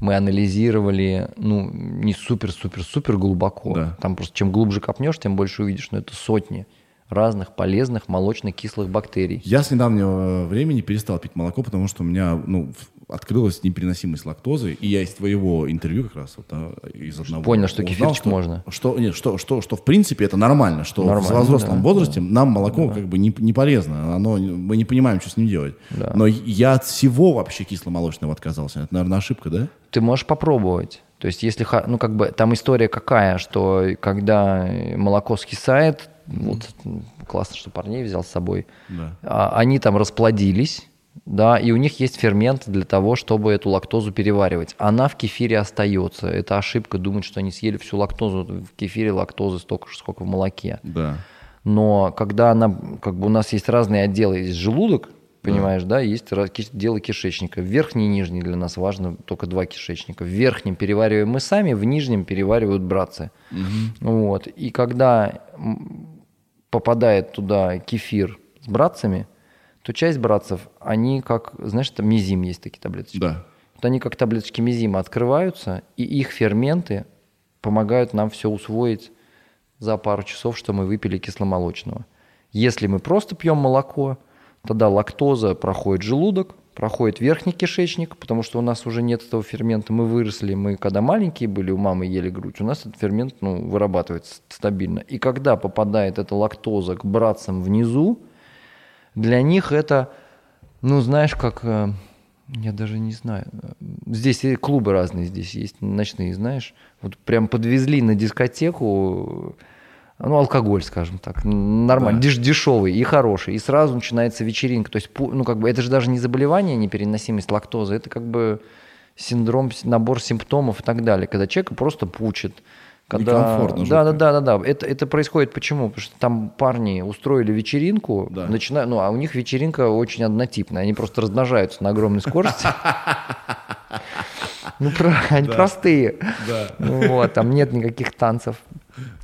Speaker 2: мы анализировали, ну, не супер-супер-супер глубоко.
Speaker 1: Да.
Speaker 2: Там просто чем глубже копнешь, тем больше увидишь, но это сотни разных полезных молочно-кислых бактерий.
Speaker 1: Я с недавнего времени перестал пить молоко, потому что у меня ну, открылась непереносимость лактозы, и я из твоего интервью как раз вот, а, из одного
Speaker 2: Понял, что
Speaker 1: узнал,
Speaker 2: кефирчик
Speaker 1: что,
Speaker 2: можно.
Speaker 1: Что, нет, что, что, что в принципе это нормально, что
Speaker 2: Нормально,
Speaker 1: в взрослом
Speaker 2: да,
Speaker 1: возрасте нам молоко как бы не, не полезно, оно, мы не понимаем, что с ним делать.
Speaker 2: Да.
Speaker 1: Но я от всего вообще кисломолочного отказался. Это, наверное, ошибка, да?
Speaker 2: Ты можешь попробовать. То есть, если, ну, как бы, там история какая, что когда молоко скисает, вот м, классно, что парней взял с собой,
Speaker 1: Да.
Speaker 2: а, они там расплодились, да, и у них есть фермент для того, чтобы эту лактозу переваривать. Она в кефире остается. Это ошибка думать, что они съели всю лактозу. В кефире лактозы столько же, сколько в молоке.
Speaker 1: Да.
Speaker 2: Но когда она, как бы у нас есть разные отделы, есть желудок, понимаешь, да, есть раз- ки- дело кишечника. Верхний и нижний для нас важно только два кишечника. В верхнем перевариваем мы сами, в нижнем переваривают братцы. Вот. И когда попадает туда кефир с братцами, то часть братцев, они как, знаешь, там мизим есть такие таблеточки.
Speaker 1: Да.
Speaker 2: Вот они как таблеточки мизима открываются, и их ферменты помогают нам все усвоить за пару часов, что мы выпили кисломолочного. Если мы просто пьем молоко, тогда лактоза проходит желудок, проходит верхний кишечник, потому что у нас уже нет этого фермента. Мы выросли, мы когда маленькие были, у мамы ели грудь, у нас этот фермент ну, вырабатывается стабильно. И когда попадает эта лактоза к братцам внизу, для них это, ну, знаешь, как... э, Я даже не знаю. Здесь клубы разные здесь есть, ночные, знаешь. Вот прям подвезли на дискотеку, ну, алкоголь, скажем так, нормально, деш- дешевый и хороший. И сразу начинается вечеринка. То есть, ну, как бы, это же даже не заболевание, непереносимость лактозы, это как бы синдром, набор симптомов и так далее, когда человека просто пучит. Когда...
Speaker 1: Некомфортно
Speaker 2: Да, да, да, да, да. Это, это происходит почему? Потому что там парни устроили вечеринку,
Speaker 1: Да.
Speaker 2: начинают, ну, а у них вечеринка очень однотипная. Они просто размножаются на огромной скорости. Ну, про- они простые.
Speaker 1: Да.
Speaker 2: Вот, там нет никаких танцев.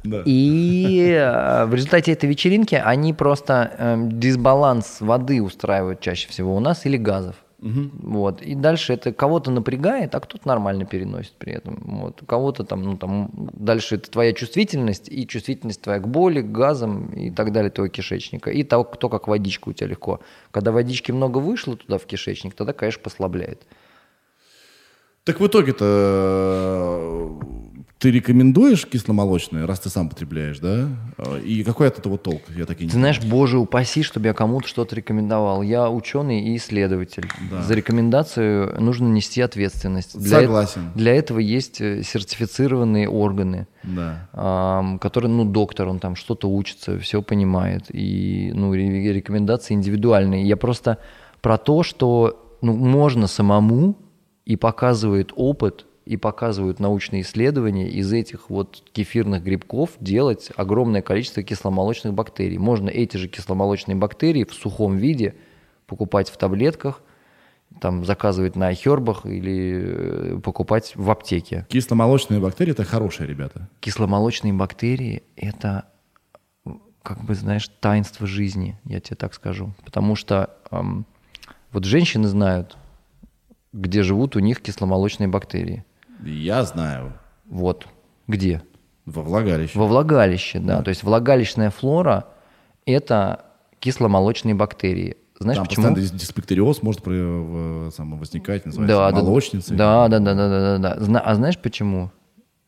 Speaker 1: Да.
Speaker 2: И э, в результате этой вечеринки они просто эм, дисбаланс воды устраивают чаще всего у нас или газов. Вот. И дальше это кого-то напрягает, а кто-то нормально переносит при этом. Вот. У кого-то там, ну, там, дальше это твоя чувствительность и чувствительность твоя к боли, к газам и так далее твоего кишечника. И то, кто как водичка у тебя легко. Когда водички много вышло туда в кишечник, тогда, конечно, послабляет.
Speaker 1: Так в итоге-то ты рекомендуешь кисломолочное, раз ты сам потребляешь, да? Э, И какой от этого толк? Я так и не
Speaker 2: Ты знаешь, боже упаси, чтобы я кому-то что-то рекомендовал. Я ученый и исследователь.
Speaker 1: Да.
Speaker 2: За рекомендацию нужно нести ответственность. Для
Speaker 1: Согласен.
Speaker 2: эт- Для этого есть э, сертифицированные органы,
Speaker 1: Да.
Speaker 2: ам, которые, ну, доктор, он там что-то учится, все понимает. И, ну, ре- рекомендации индивидуальные. Я просто про то, что ну, можно самому, и показывает опыт, и показывают научные исследования из этих вот кефирных грибков делать огромное количество кисломолочных бактерий. Можно эти же кисломолочные бактерии в сухом виде покупать в таблетках, там заказывать на хербах или э, покупать в аптеке.
Speaker 1: Кисломолочные бактерии – это хорошие ребята.
Speaker 2: Кисломолочные бактерии – это как бы, знаешь, таинство жизни, я тебе так скажу. Потому что эм, вот женщины знают, где живут у них кисломолочные бактерии.
Speaker 1: Я знаю.
Speaker 2: Вот. Где?
Speaker 1: Во влагалище.
Speaker 2: Во влагалище, да. То есть влагалищная флора – это кисломолочные бактерии. Знаешь
Speaker 1: Там
Speaker 2: почему?
Speaker 1: постоянно дис- диспектериоз может про- в- сам, возникать, называется
Speaker 2: Да, да,
Speaker 1: молочницей.
Speaker 2: Да, да, да, да, да, да, да. А знаешь почему?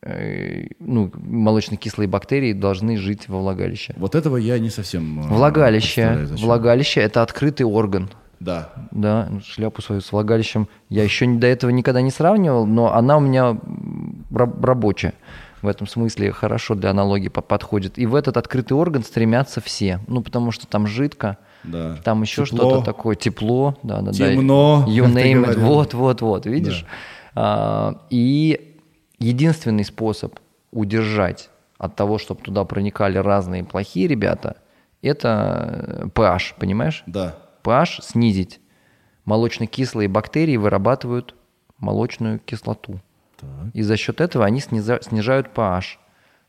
Speaker 2: Э, Ну, молочно-кислые бактерии должны жить во влагалище.
Speaker 1: Вот этого я не совсем э,
Speaker 2: Влагалище. Влагалище – это открытый орган.
Speaker 1: Да.
Speaker 2: Да, шляпу свою с влагалищем. Я еще до этого никогда не сравнивал, но она у меня рабочая. В этом смысле хорошо для аналогии по- подходит. И в этот открытый орган стремятся все. Ну, потому что там жидко,
Speaker 1: Да.
Speaker 2: там еще что-то такое, тепло. Да, да, да.
Speaker 1: Темно,
Speaker 2: You name it. Вот, вот, вот, видишь? А, и единственный способ удержать от того, чтобы туда проникали разные плохие ребята, это э, pH, понимаешь?
Speaker 1: Да.
Speaker 2: pH снизить. Молочно-кислые бактерии вырабатывают молочную кислоту. И за счет этого они сниза- снижают pH.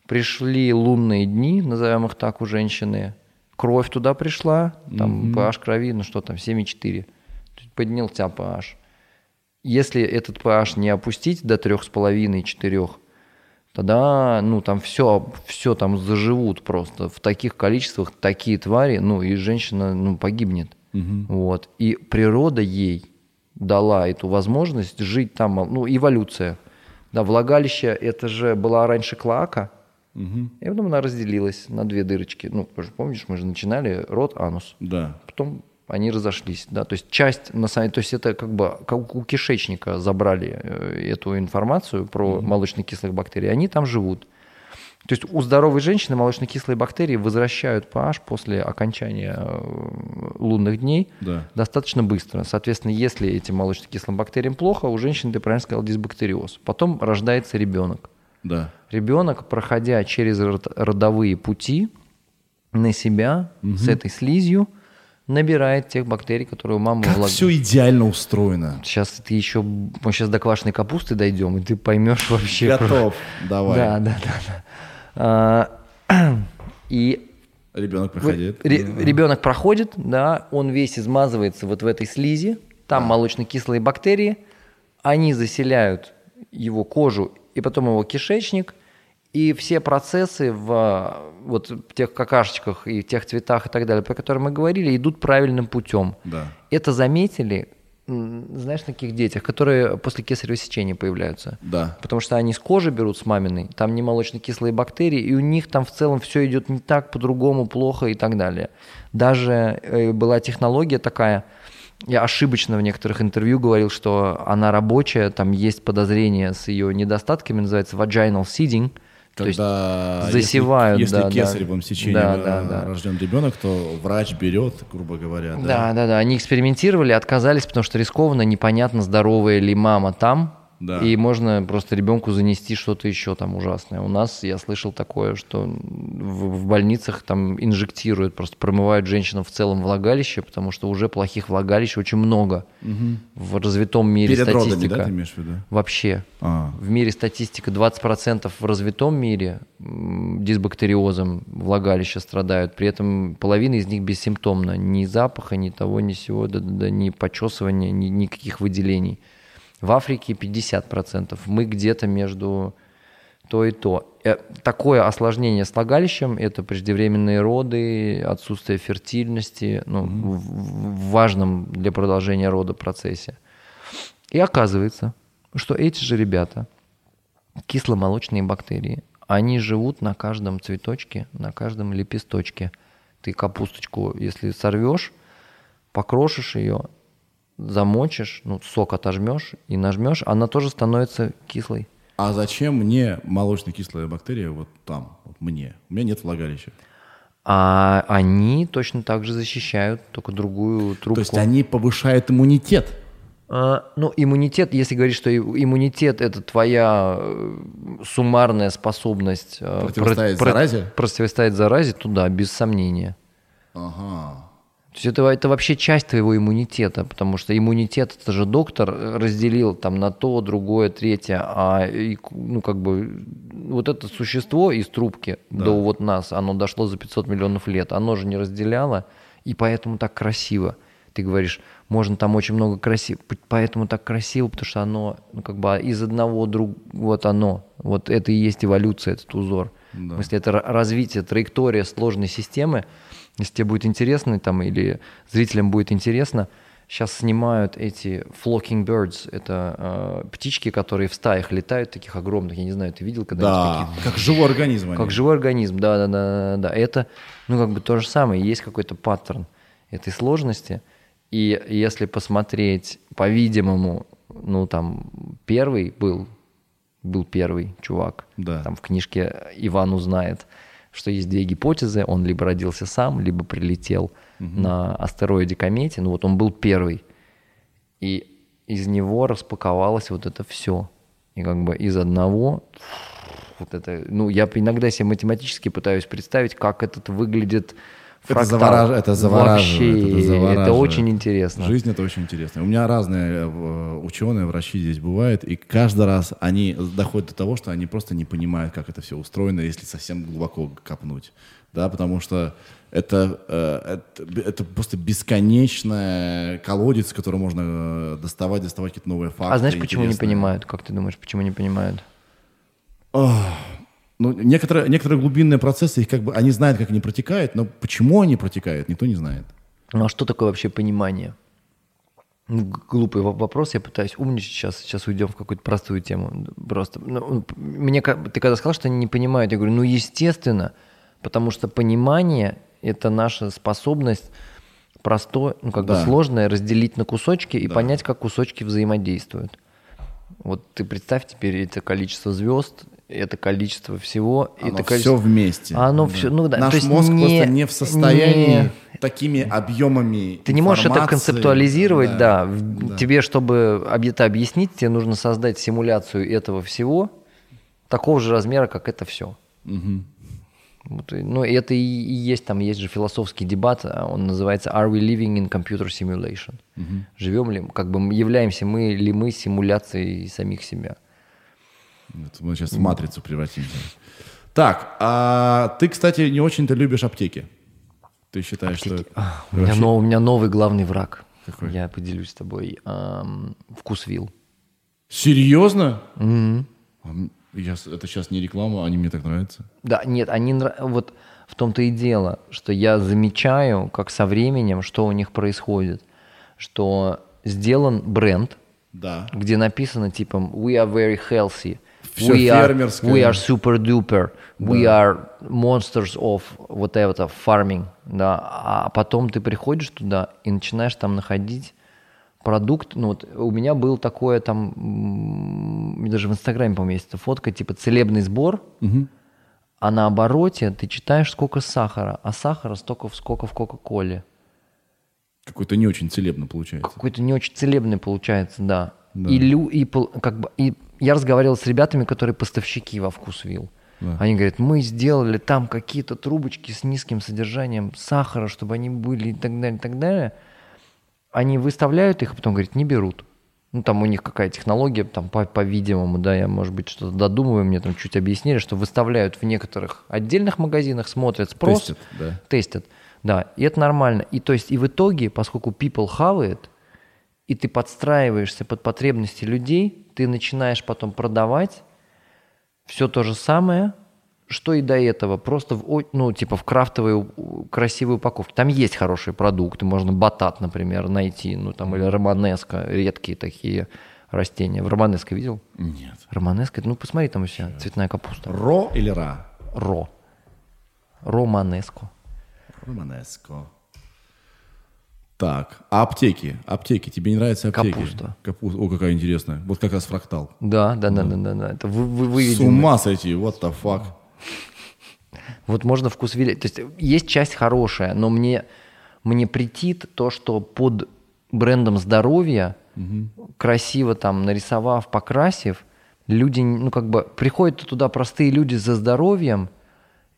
Speaker 2: Пришли лунные дни, назовем их так у женщины, кровь туда пришла, там pH крови, ну что там, 7,4. То есть Поднялся pH. Если этот pH не опустить до 3,5-4, тогда, ну, там все, все там заживут просто в таких количествах, такие твари, ну, и женщина, ну, погибнет. Вот. И природа ей дала эту возможность жить там, ну, эволюция. Да, влагалище, это же была раньше клоака, и потом она разделилась на две дырочки. Ну, помнишь, мы же начинали рот, анус.
Speaker 1: Да.
Speaker 2: Потом они разошлись, да, то есть часть, на самом то есть это как бы как у кишечника забрали э, эту информацию про молочно-кислых бактерий, они там живут. То есть у здоровой женщины молочно-кислые бактерии возвращают pH после окончания э, лунных дней
Speaker 1: Да.
Speaker 2: достаточно быстро. Соответственно, если этим молочно-кислым бактериям плохо, у женщины, ты правильно сказал, дисбактериоз. Потом рождается ребенок.
Speaker 1: Да.
Speaker 2: Ребенок, проходя через род- родовые пути, на себя с этой слизью набирает тех бактерий, которые у мамы
Speaker 1: Как
Speaker 2: влаг-
Speaker 1: все идеально устроено.
Speaker 2: Сейчас ты еще, мы сейчас до квашеной капусты дойдем, и ты поймешь вообще. про-
Speaker 1: Готов. Давай.
Speaker 2: Да, да, да. да. А, И
Speaker 1: Ребенок проходит.
Speaker 2: ре-
Speaker 1: Да.
Speaker 2: ребенок проходит, да, он весь измазывается вот в этой слизи, там молочно-кислые бактерии, они заселяют его кожу и потом его кишечник, и все процессы в вот в тех какашечках и тех цветах и так далее, про которые мы говорили, идут правильным путем.
Speaker 1: Да.
Speaker 2: Это заметили, знаешь, на каких детях, которые после кесарево сечения появляются.
Speaker 1: Да.
Speaker 2: Потому что они с кожи берут с маминой, там не молочно-кислые бактерии, и у них там в целом все идет не так, по-другому, плохо и так далее. Даже э, была технология такая, я ошибочно в некоторых интервью говорил, что она рабочая, там есть подозрение с ее недостатками, называется vaginal seeding, то есть
Speaker 1: Когда
Speaker 2: засевают,
Speaker 1: если,
Speaker 2: да,
Speaker 1: если
Speaker 2: да.
Speaker 1: кесаревым сечением
Speaker 2: Да,
Speaker 1: э,
Speaker 2: да, да.
Speaker 1: рожден ребенок, то врач берет, грубо говоря.
Speaker 2: Да, да, да. Они экспериментировали, отказались, потому что рискованно, непонятно, здоровая ли мама там.
Speaker 1: Да.
Speaker 2: И можно просто ребенку занести что-то еще там ужасное. У нас, я слышал такое, что в, в больницах там инжектируют, просто промывают женщинам в целом влагалище, потому что уже плохих влагалищ очень много. В развитом мире
Speaker 1: Перед родами,
Speaker 2: статистика.
Speaker 1: да, ты имеешь в виду?
Speaker 2: Вообще.
Speaker 1: А.
Speaker 2: В мире статистика 20% в развитом мире дисбактериозом влагалища страдают, при этом половина из них бессимптомна. Ни запаха, ни того, ни сего, да, да, да, ни почесывания, ни никаких выделений. В Африке 50%. Мы где-то между то и то. Э, Такое осложнение с влагалищем – это преждевременные роды, отсутствие фертильности, ну, в, в важном для продолжения рода процессе. И оказывается, что эти же ребята, кисломолочные бактерии, они живут на каждом цветочке, на каждом лепесточке. Ты капусточку, если сорвешь, покрошишь ее, замочишь, ну, сок отожмешь и нажмешь, она тоже становится кислой.
Speaker 1: А зачем мне молочно-кислая бактерия вот там, вот мне? У меня нет влагалища.
Speaker 2: А они точно так же защищают, только другую трубку.
Speaker 1: То есть они повышают иммунитет.
Speaker 2: А, ну, иммунитет, если говорить, что иммунитет это твоя э, суммарная способность э,
Speaker 1: Противостоять
Speaker 2: про- про-
Speaker 1: заразе?
Speaker 2: противостоять заразе, то да, без сомнения.
Speaker 1: Ага.
Speaker 2: То есть это, это вообще часть твоего иммунитета, потому что иммунитет, это же доктор разделил там на то, другое, третье, а и, ну как бы вот это существо из трубки до вот нас, оно дошло за 500 миллионов лет, оно же не разделяло, и поэтому так красиво. Ты говоришь, можно там очень много красиво, поэтому так красиво, потому что оно ну, как бы из одного друг, вот оно, вот это и есть эволюция, этот узор. В смысле, это ра- развитие, траектория сложной системы. Если тебе будет интересно, там, или зрителям будет интересно, сейчас снимают эти flocking birds, это э, птички, которые в стаях летают, таких огромных, я не знаю, ты видел когда-нибудь?
Speaker 1: Да, как живой организм. они.
Speaker 2: Как живой организм, да, да, да, да, да. Это, ну, как бы то же самое, есть какой-то паттерн этой сложности. И если посмотреть, по-видимому, ну, там, первый был, был первый чувак.
Speaker 1: Да.
Speaker 2: Там в книжке Иван узнает, что есть две гипотезы. Он либо родился сам, либо прилетел на астероиде комете. Ну, вот он был первый. И из него распаковалось вот это все. И как бы из одного вот это, ну, я иногда себе математически пытаюсь представить, как этот выглядит
Speaker 1: Это, завораж- это завораживает.
Speaker 2: Вообще,
Speaker 1: это, завораживает.
Speaker 2: очень интересно.
Speaker 1: Жизнь это очень интересно. У меня разные э, ученые, врачи здесь бывают, и каждый раз они доходят до того, что они просто не понимают, как это все устроено, если совсем глубоко копнуть. Да, потому что это, э, это, это просто бесконечная колодец, который можно э, доставать, доставать какие-то новые факты.
Speaker 2: а знаешь, почему не
Speaker 1: интересные.
Speaker 2: понимают? Как ты думаешь, почему не понимают?
Speaker 1: Ну, некоторые, некоторые глубинные процессы, их как бы, они знают, как они протекают, но почему они протекают, никто не знает.
Speaker 2: Ну а что такое вообще понимание? Ну, глупый во- вопрос, я пытаюсь умничать сейчас, сейчас уйдем в какую-то простую тему. Просто, ну, мне, ты когда сказал, что они не понимают, я говорю, ну естественно, потому что понимание – это наша способность простое, ну как бы
Speaker 1: Да.
Speaker 2: сложное разделить на кусочки и понять, как кусочки взаимодействуют. Вот ты представь теперь это количество звезд, это количество всего,
Speaker 1: Оно
Speaker 2: это количество...
Speaker 1: все вместе.
Speaker 2: А Оно все, ну да,
Speaker 1: Наш
Speaker 2: то есть
Speaker 1: мозг
Speaker 2: не-
Speaker 1: просто не в состоянии
Speaker 2: не-
Speaker 1: такими объемами
Speaker 2: Ты не можешь это концептуализировать, да. В- Тебе, чтобы об- это объяснить, тебе нужно создать симуляцию этого всего такого же размера, как это все. Вот, и- ну, это и, и есть, там есть же философский дебат, а, он называется «Are we living in computer simulation?» Живем ли, как бы являемся мы ли мы симуляцией самих себя?
Speaker 1: Вот мы сейчас в матрицу превратимся. Так, а ты, кстати, не очень-то любишь аптеки. Ты считаешь, что...
Speaker 2: У меня, но- у меня новый главный враг.
Speaker 1: Какой?
Speaker 2: Я поделюсь с тобой. Ам, вкусвилл.
Speaker 1: Серьезно? А м- я это сейчас не реклама, они мне так нравятся.
Speaker 2: Да, нет, они вот в том-то и дело, что я замечаю, как со временем, что у них происходит, что сделан бренд,
Speaker 1: Да.
Speaker 2: где написано типа we are very healthy,
Speaker 1: Всё
Speaker 2: we, are,
Speaker 1: фермерское.
Speaker 2: we are super duper, we are monsters of whatever farming, да, а потом ты приходишь туда и начинаешь там находить продукт, ну вот у меня был такое там, даже в Инстаграме, по-моему, есть эта фотка, типа целебный сбор, а на обороте ты читаешь, сколько сахара, а сахара столько, сколько в Кока-Коле.
Speaker 1: Какой-то не очень целебно получается.
Speaker 2: Какой-то не очень целебный получается, да. И, лю, и, как бы, и я разговаривал с ребятами, которые поставщики во вкусвилл. Они говорят, мы сделали там какие-то трубочки с низким содержанием сахара, чтобы они были и так далее, и так далее. Они выставляют их, а потом говорят, не берут. Ну, там у них какая технология, там, по- по-видимому, да, я, может быть, что-то додумываю, мне там чуть объяснили, что выставляют в некоторых отдельных магазинах, смотрят спрос,
Speaker 1: Тестят, да.
Speaker 2: тестят. Да, и это нормально. И то есть и в итоге, поскольку people хавает, и ты подстраиваешься под потребности людей, ты начинаешь потом продавать все то же самое, что и до этого, просто в, ну, типа в крафтовой красивой упаковке. Там есть хорошие продукты, можно батат, например, найти, ну там или романеско, редкие такие растения. В романеско видел?
Speaker 1: Нет.
Speaker 2: Романеско, ну посмотри, там у себя цветная капуста.
Speaker 1: Ро или ра?
Speaker 2: Ро. Романеско.
Speaker 1: Романеско. Так, а аптеки? Аптеки. Тебе не нравятся аптеки?
Speaker 2: Капуста.
Speaker 1: Капуста. О, какая интересная. Вот как раз фрактал.
Speaker 2: Да, да, да, да, да, да. Это вы, вы
Speaker 1: С
Speaker 2: выведены.
Speaker 1: ума сойти, what the fuck.
Speaker 2: Вот можно вкус вели. То есть есть часть хорошая, но мне, мне претит то, что под брендом здоровья, красиво там нарисовав, покрасив, люди, ну как бы, приходят туда простые люди за здоровьем,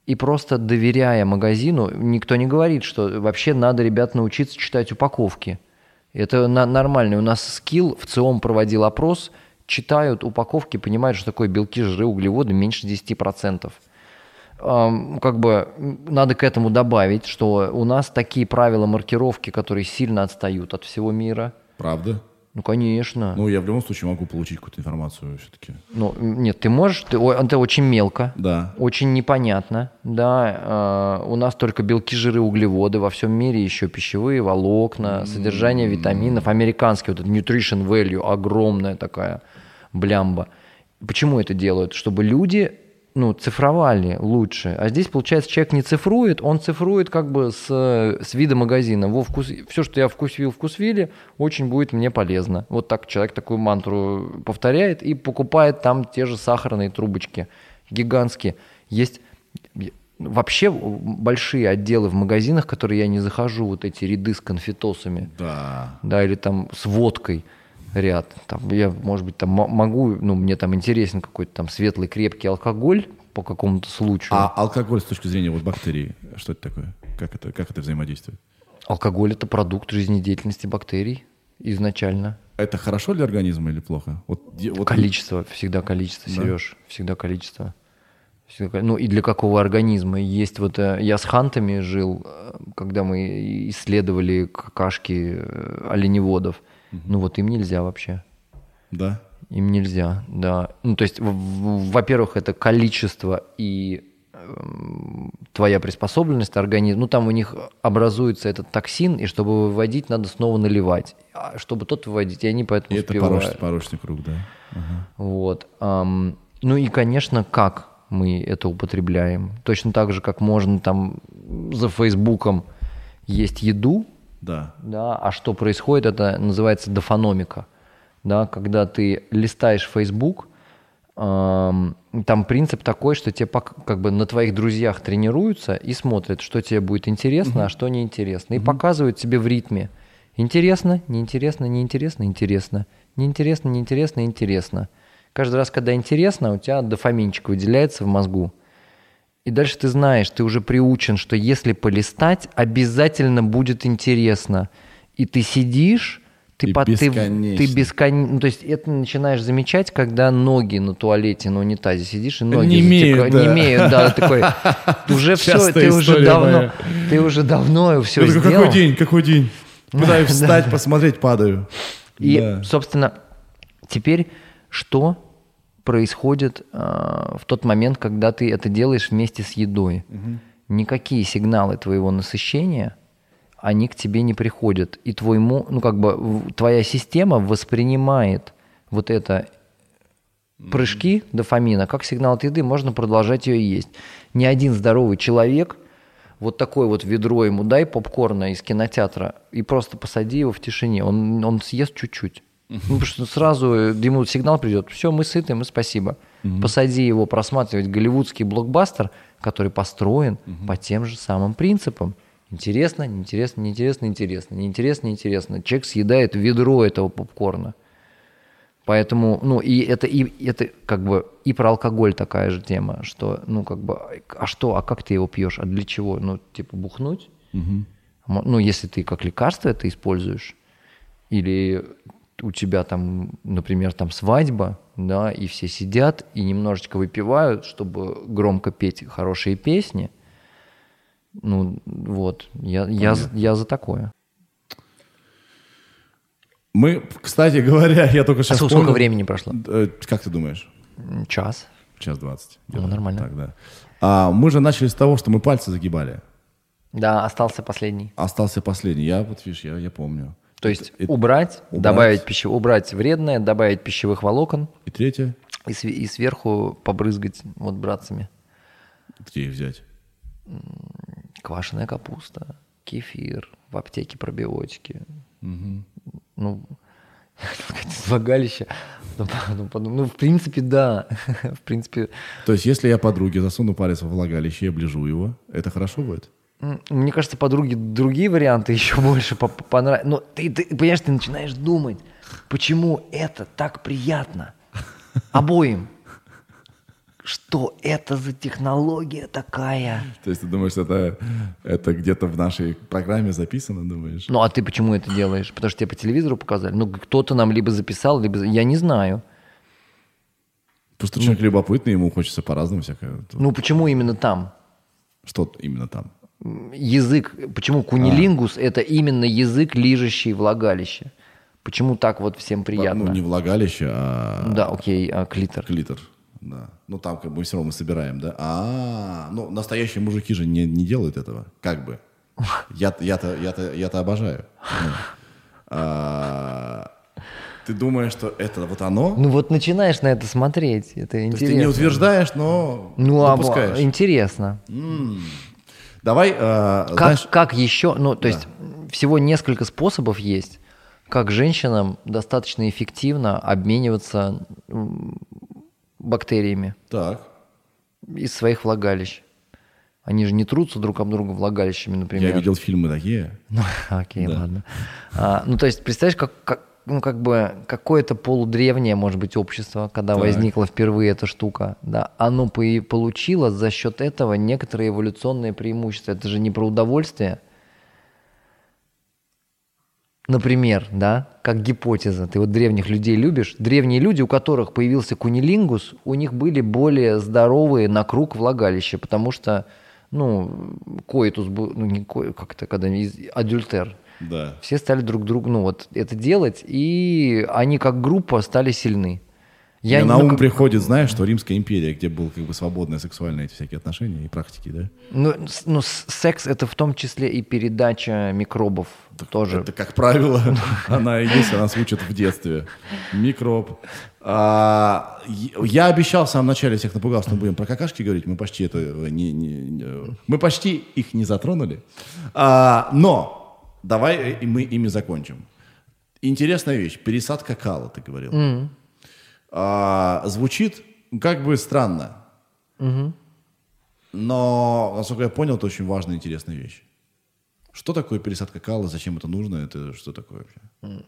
Speaker 2: И просто доверяя магазину, никто не говорит, что вообще надо, ребят, научиться читать упаковки. Это на, нормально. У нас скилл в ЦИОМ проводил опрос, читают упаковки, понимают, что такое белки, жиры, углеводы меньше 10%. Эм, как бы надо к этому добавить, что у нас такие правила маркировки, которые сильно отстают от всего мира.
Speaker 1: Правда?
Speaker 2: Ну, конечно.
Speaker 1: Ну, я в любом случае могу получить какую-то информацию все-таки.
Speaker 2: Ну, нет, ты можешь, ты, это очень мелко,
Speaker 1: Да.
Speaker 2: очень непонятно, да. э, у нас только белки, жиры, углеводы, во всем мире еще пищевые, волокна, содержание витаминов, американский вот этот nutrition value, огромная такая блямба. Почему это делают? Чтобы люди ну, цифровали лучше. А здесь, получается, человек не цифрует, он цифрует как бы с, с вида магазина. Во вкус... Все, что я вкусвил, вкусвили, очень будет мне полезно. Вот так человек такую мантру повторяет и покупает там те же сахарные трубочки гигантские. Есть вообще большие отделы в магазинах, которые я не захожу, вот эти ряды с конфетосами
Speaker 1: Да.
Speaker 2: да, или там с водкой ряд. Там я, может быть, там мо- могу, ну, мне там интересен какой-то там светлый, крепкий алкоголь по какому-то случаю.
Speaker 1: А алкоголь с точки зрения вот бактерий, что это такое? Как это, как это взаимодействует?
Speaker 2: Алкоголь – это продукт жизнедеятельности бактерий изначально.
Speaker 1: Это хорошо для организма или плохо? Вот, вот
Speaker 2: Количество, всегда количество,
Speaker 1: Да.
Speaker 2: Сереж, всегда количество. Ну и для какого организма? Есть вот, э, я с хантами жил, э, когда мы исследовали какашки э, оленеводов. Ну вот им нельзя вообще.
Speaker 1: Да.
Speaker 2: Им нельзя, да. Ну, то есть, во-первых, это количество и эм, твоя приспособленность организма. Ну, там у них образуется этот токсин, и чтобы выводить, надо снова наливать. А чтобы тот выводить, и они
Speaker 1: И
Speaker 2: поэтому
Speaker 1: это
Speaker 2: успевают.
Speaker 1: порочный, порочный круг, да.
Speaker 2: Вот. ам, ну и, конечно, как мы это употребляем. Точно так же, как можно там за Фейсбуком есть еду,
Speaker 1: Да.
Speaker 2: да, а что происходит, это называется дофономика, да, когда ты листаешь Facebook, ам, там принцип такой, что тебе как бы на твоих друзьях тренируются и смотрят, что тебе будет интересно, а что неинтересно, и показывают тебе в ритме. Интересно, неинтересно, неинтересно, интересно, неинтересно, неинтересно, интересно. Каждый раз, когда интересно, у тебя дофаминчик выделяется в мозгу. И дальше ты знаешь, ты уже приучен, что если полистать, обязательно будет интересно. И ты сидишь, ты,
Speaker 1: И
Speaker 2: по- ты,
Speaker 1: бесконечно.
Speaker 2: ты бескон- ну, то есть это начинаешь замечать, когда ноги на туалете, на унитазе сидишь, и ноги
Speaker 1: Немеют,
Speaker 2: затекают-
Speaker 1: да.
Speaker 2: немеют, да, ты такой, уже все, ты уже давно, ты уже давно все сделал.
Speaker 1: какой день, какой день? Пытаюсь встать, посмотреть, падаю.
Speaker 2: И,
Speaker 1: Да.
Speaker 2: собственно, теперь что происходит э, в тот момент, когда ты это делаешь вместе с едой? Никакие сигналы твоего насыщения, они к тебе не приходят. И твой, ну, как бы, твоя система воспринимает вот это прыжки дофамина как сигнал от еды, можно продолжать ее есть. Ни один здоровый человек вот такое вот ведро ему дай попкорна из кинотеатра и просто посади его в тишине, он, он съест чуть-чуть. Ну, потому что сразу э, ему сигнал придет, все, мы сыты, мы спасибо. Посади его просматривать голливудский блокбастер, который построен по тем же самым принципам. Интересно, неинтересно, неинтересно, интересно, неинтересно, неинтересно. Человек съедает ведро этого попкорна. Поэтому, ну, и это, и это как бы и про алкоголь такая же тема, что, ну, как бы, а что, а как ты его пьешь, а для чего? Ну, типа, бухнуть? Мо- Ну, если ты как лекарство это используешь, или у тебя там, например, там свадьба, да, и все сидят и немножечко выпивают, чтобы громко петь хорошие песни, ну, вот, я, я, я за такое.
Speaker 1: Мы, кстати говоря, я только
Speaker 2: А
Speaker 1: сейчас
Speaker 2: сколько
Speaker 1: вспомнил-
Speaker 2: времени прошло?
Speaker 1: Э, Как ты думаешь?
Speaker 2: Час.
Speaker 1: Час двадцать.
Speaker 2: Ну, нормально.
Speaker 1: Так, да. А, мы же начали с того, что мы пальцы загибали.
Speaker 2: Да, остался последний.
Speaker 1: Остался последний. Я, вот видишь, я, я помню.
Speaker 2: То есть
Speaker 1: И-
Speaker 2: убрать,
Speaker 1: убрать.
Speaker 2: добавить пищев... убрать вредное, добавить пищевых волокон
Speaker 1: И третье,
Speaker 2: и, св- и сверху побрызгать вот братцами.
Speaker 1: где их взять?
Speaker 2: Квашеная капуста, кефир, в аптеке пробиотики. Ну, влагалище. Ну, ну, ну, в принципе, да. В принципе,
Speaker 1: То есть, если я подруге засуну палец во влагалище и оближу его, это хорошо будет?
Speaker 2: Мне кажется, подруги другие варианты еще больше понравятся. Но ты, ты, понимаешь, ты начинаешь думать, почему это так приятно обоим. что это за технология такая?
Speaker 1: То есть ты думаешь, это, это где-то в нашей программе записано, думаешь?
Speaker 2: Ну, а ты почему это делаешь? Потому что тебе по телевизору показали? Ну, кто-то нам либо записал, либо... Я не знаю.
Speaker 1: Просто человек любопытный, ему хочется по-разному всякое.
Speaker 2: Ну, почему именно там?
Speaker 1: Что именно там?
Speaker 2: Язык. Почему кунилингус – это именно язык, лижущий влагалище? Почему так вот всем приятно?
Speaker 1: Ну, не влагалище, а
Speaker 2: Да, окей, а клитор.
Speaker 1: клитор. Да. Ну, там как бы все равно мы собираем, да? А, ну, настоящие мужики же не, не делают этого, как бы. Я, я-то, я-то, я-то обожаю. Ну, а, ты думаешь, что это вот оно?
Speaker 2: Ну вот начинаешь на это смотреть, это
Speaker 1: То есть
Speaker 2: интересно.
Speaker 1: ты не утверждаешь, но
Speaker 2: Ну, а
Speaker 1: допускаешь.
Speaker 2: интересно.
Speaker 1: Давай, а,
Speaker 2: Как,
Speaker 1: знаешь,
Speaker 2: как еще, ну, то есть всего несколько способов есть, как женщинам достаточно эффективно обмениваться бактериями
Speaker 1: так,
Speaker 2: из своих влагалищ. Они же не трутся друг об друга влагалищами, например.
Speaker 1: я видел фильмы такие.
Speaker 2: Ну, окей, ладно. А, ну, то есть, представляешь, как, как, ну, как бы какое-то полудревнее, может быть, общество, когда
Speaker 1: Так.
Speaker 2: возникла впервые эта штука, да, оно по- получило за счет этого некоторые эволюционные преимущества. Это же не про удовольствие. Например, да, как гипотеза, ты вот древних людей любишь, древние люди, у которых появился кунилингус, у них были более здоровые на круг влагалища, потому что, ну, коитус был, ну, не ко, как это, когда адюльтер,
Speaker 1: Да.
Speaker 2: все стали друг другу, ну, вот это делать, и они как группа стали сильны.
Speaker 1: Мне
Speaker 2: не-
Speaker 1: на ум
Speaker 2: как-
Speaker 1: приходит, знаешь, что Римская империя, где был как бы свободные сексуальные эти всякие отношения и практики, да?
Speaker 2: ну, ну, секс это в том числе и передача микробов тоже.
Speaker 1: Это, как правило, она и есть, она учит в детстве. Микроб. А, я обещал в самом начале, всех напугал, что мы будем про какашки говорить. Мы почти это э, не, не- не- мы почти их не затронули. А, но давай э, и мы ими закончим. Интересная вещь. Пересадка кала, ты говорил. А, звучит как бы странно. Но, насколько я понял, это очень важная и интересная вещь. Что такое пересадка кала? Зачем это нужно? Это что такое вообще?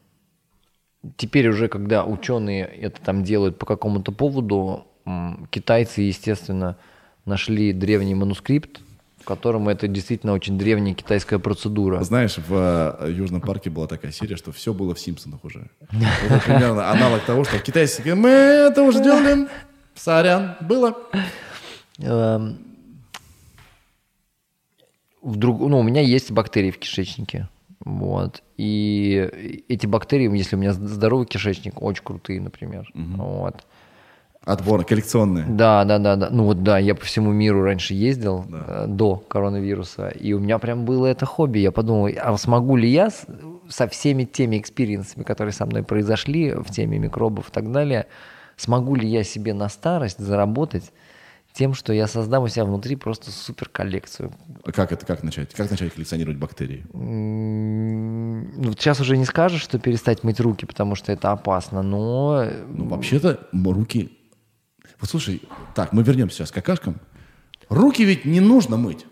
Speaker 2: Теперь уже, когда ученые это там делают по какому-то поводу, китайцы, естественно, нашли древний манускрипт, котором это действительно очень древняя китайская процедура.
Speaker 1: Знаешь, в э, Южном парке была такая серия, что все было в Симпсонах уже. Это примерно аналог того, что китайцы мы это уже делали, сорян, было.
Speaker 2: Эм, вдруг, ну, у меня есть бактерии в кишечнике. Вот. И эти бактерии, если у меня здоровый кишечник, очень крутые, например. Вот.
Speaker 1: Отбор, коллекционные.
Speaker 2: Да, да, да, да. Ну вот да, я по всему миру раньше ездил э, до коронавируса, и у меня прям было это хобби. Я подумал, а смогу ли я с- со всеми теми experience ами, которые со мной произошли в теме микробов и так далее, смогу ли я себе на старость заработать тем, что я создам у себя внутри просто супер коллекцию.
Speaker 1: Как это, как начать? Как начать коллекционировать бактерии?
Speaker 2: Ну, сейчас уже не скажешь, что перестать мыть руки, потому что это опасно, но
Speaker 1: Ну, вообще-то руки... Вот слушай, так, мы вернемся сейчас к какашкам. Руки ведь не нужно мыть.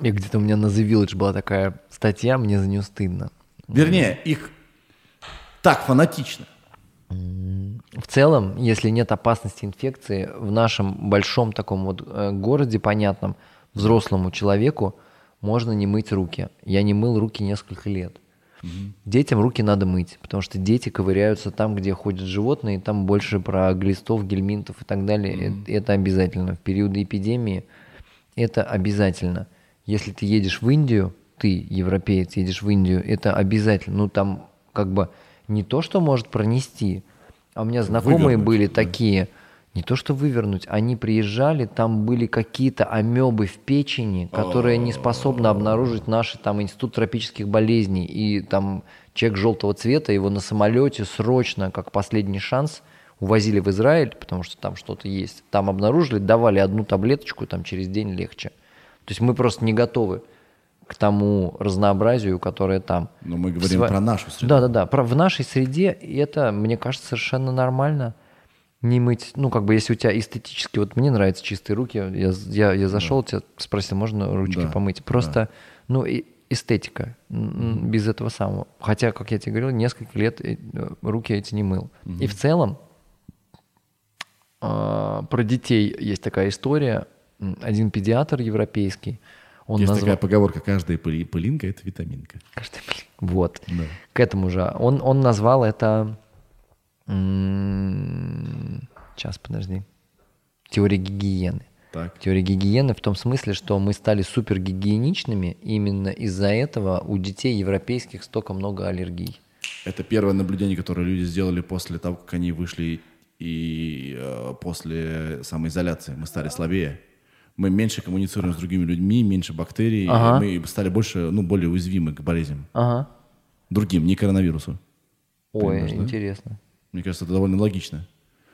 Speaker 2: и где-то у меня на The Village была такая статья, мне за нее стыдно.
Speaker 1: Вернее, их так фанатично.
Speaker 2: В целом, если нет опасности инфекции, в нашем большом таком вот э, городе, понятном, взрослому человеку можно не мыть руки. Я не мыл руки несколько лет. Детям руки надо мыть, потому что дети ковыряются там, где ходят животные, и там больше про глистов, гельминтов и так далее. Э, Это обязательно. В периоды эпидемии это обязательно. Если ты едешь в Индию, ты, европеец, едешь в Индию, это обязательно. Ну, там как бы не то, что может пронести, а у меня знакомые
Speaker 1: Вывернуть,
Speaker 2: были
Speaker 1: да.
Speaker 2: такие, не то что вывернуть, они приезжали, там были какие-то амебы в печени, которые не способны обнаружить наши там институт тропических болезней. И там человек желтого цвета, его на самолете срочно, как последний шанс, увозили в Израиль, потому что там что-то есть. Там обнаружили, давали одну таблеточку, там через день легче. То есть мы просто не готовы к тому разнообразию, которое там.
Speaker 1: Но мы говорим
Speaker 2: Сва-
Speaker 1: про нашу среду.
Speaker 2: Да, да, да. Про, в нашей среде и это, мне кажется, совершенно нормально. Не мыть, ну, как бы, если у тебя эстетически, вот мне нравятся чистые руки, я, я, я зашел, тебя спросил, можно ручки
Speaker 1: Да,
Speaker 2: помыть? Просто, ну, и эстетика, без этого самого. Хотя, как я тебе говорил, несколько лет э, руки эти не мыл. И в целом, а, про детей есть такая история. Один педиатр европейский, он
Speaker 1: Есть
Speaker 2: назвал...
Speaker 1: такая поговорка, каждая пыли- пылинка – это витаминка.
Speaker 2: Каждый, блин, Вот.
Speaker 1: Да.
Speaker 2: К этому же. Он, он назвал это... Сейчас, подожди. Теория гигиены.
Speaker 1: Так.
Speaker 2: Теория гигиены в том смысле, что мы стали супергигиеничными, именно из-за этого у детей европейских столько много аллергий.
Speaker 1: Это первое наблюдение, которое люди сделали после того, как они вышли и э, после самоизоляции. Мы стали слабее. Мы меньше коммуницируем с другими людьми, меньше бактерий,
Speaker 2: Ага.
Speaker 1: и мы стали больше, ну, более уязвимы к болезням.
Speaker 2: Ага.
Speaker 1: Другим, не коронавирусу.
Speaker 2: Ой,
Speaker 1: Понимаешь, да? Мне кажется, это довольно логично.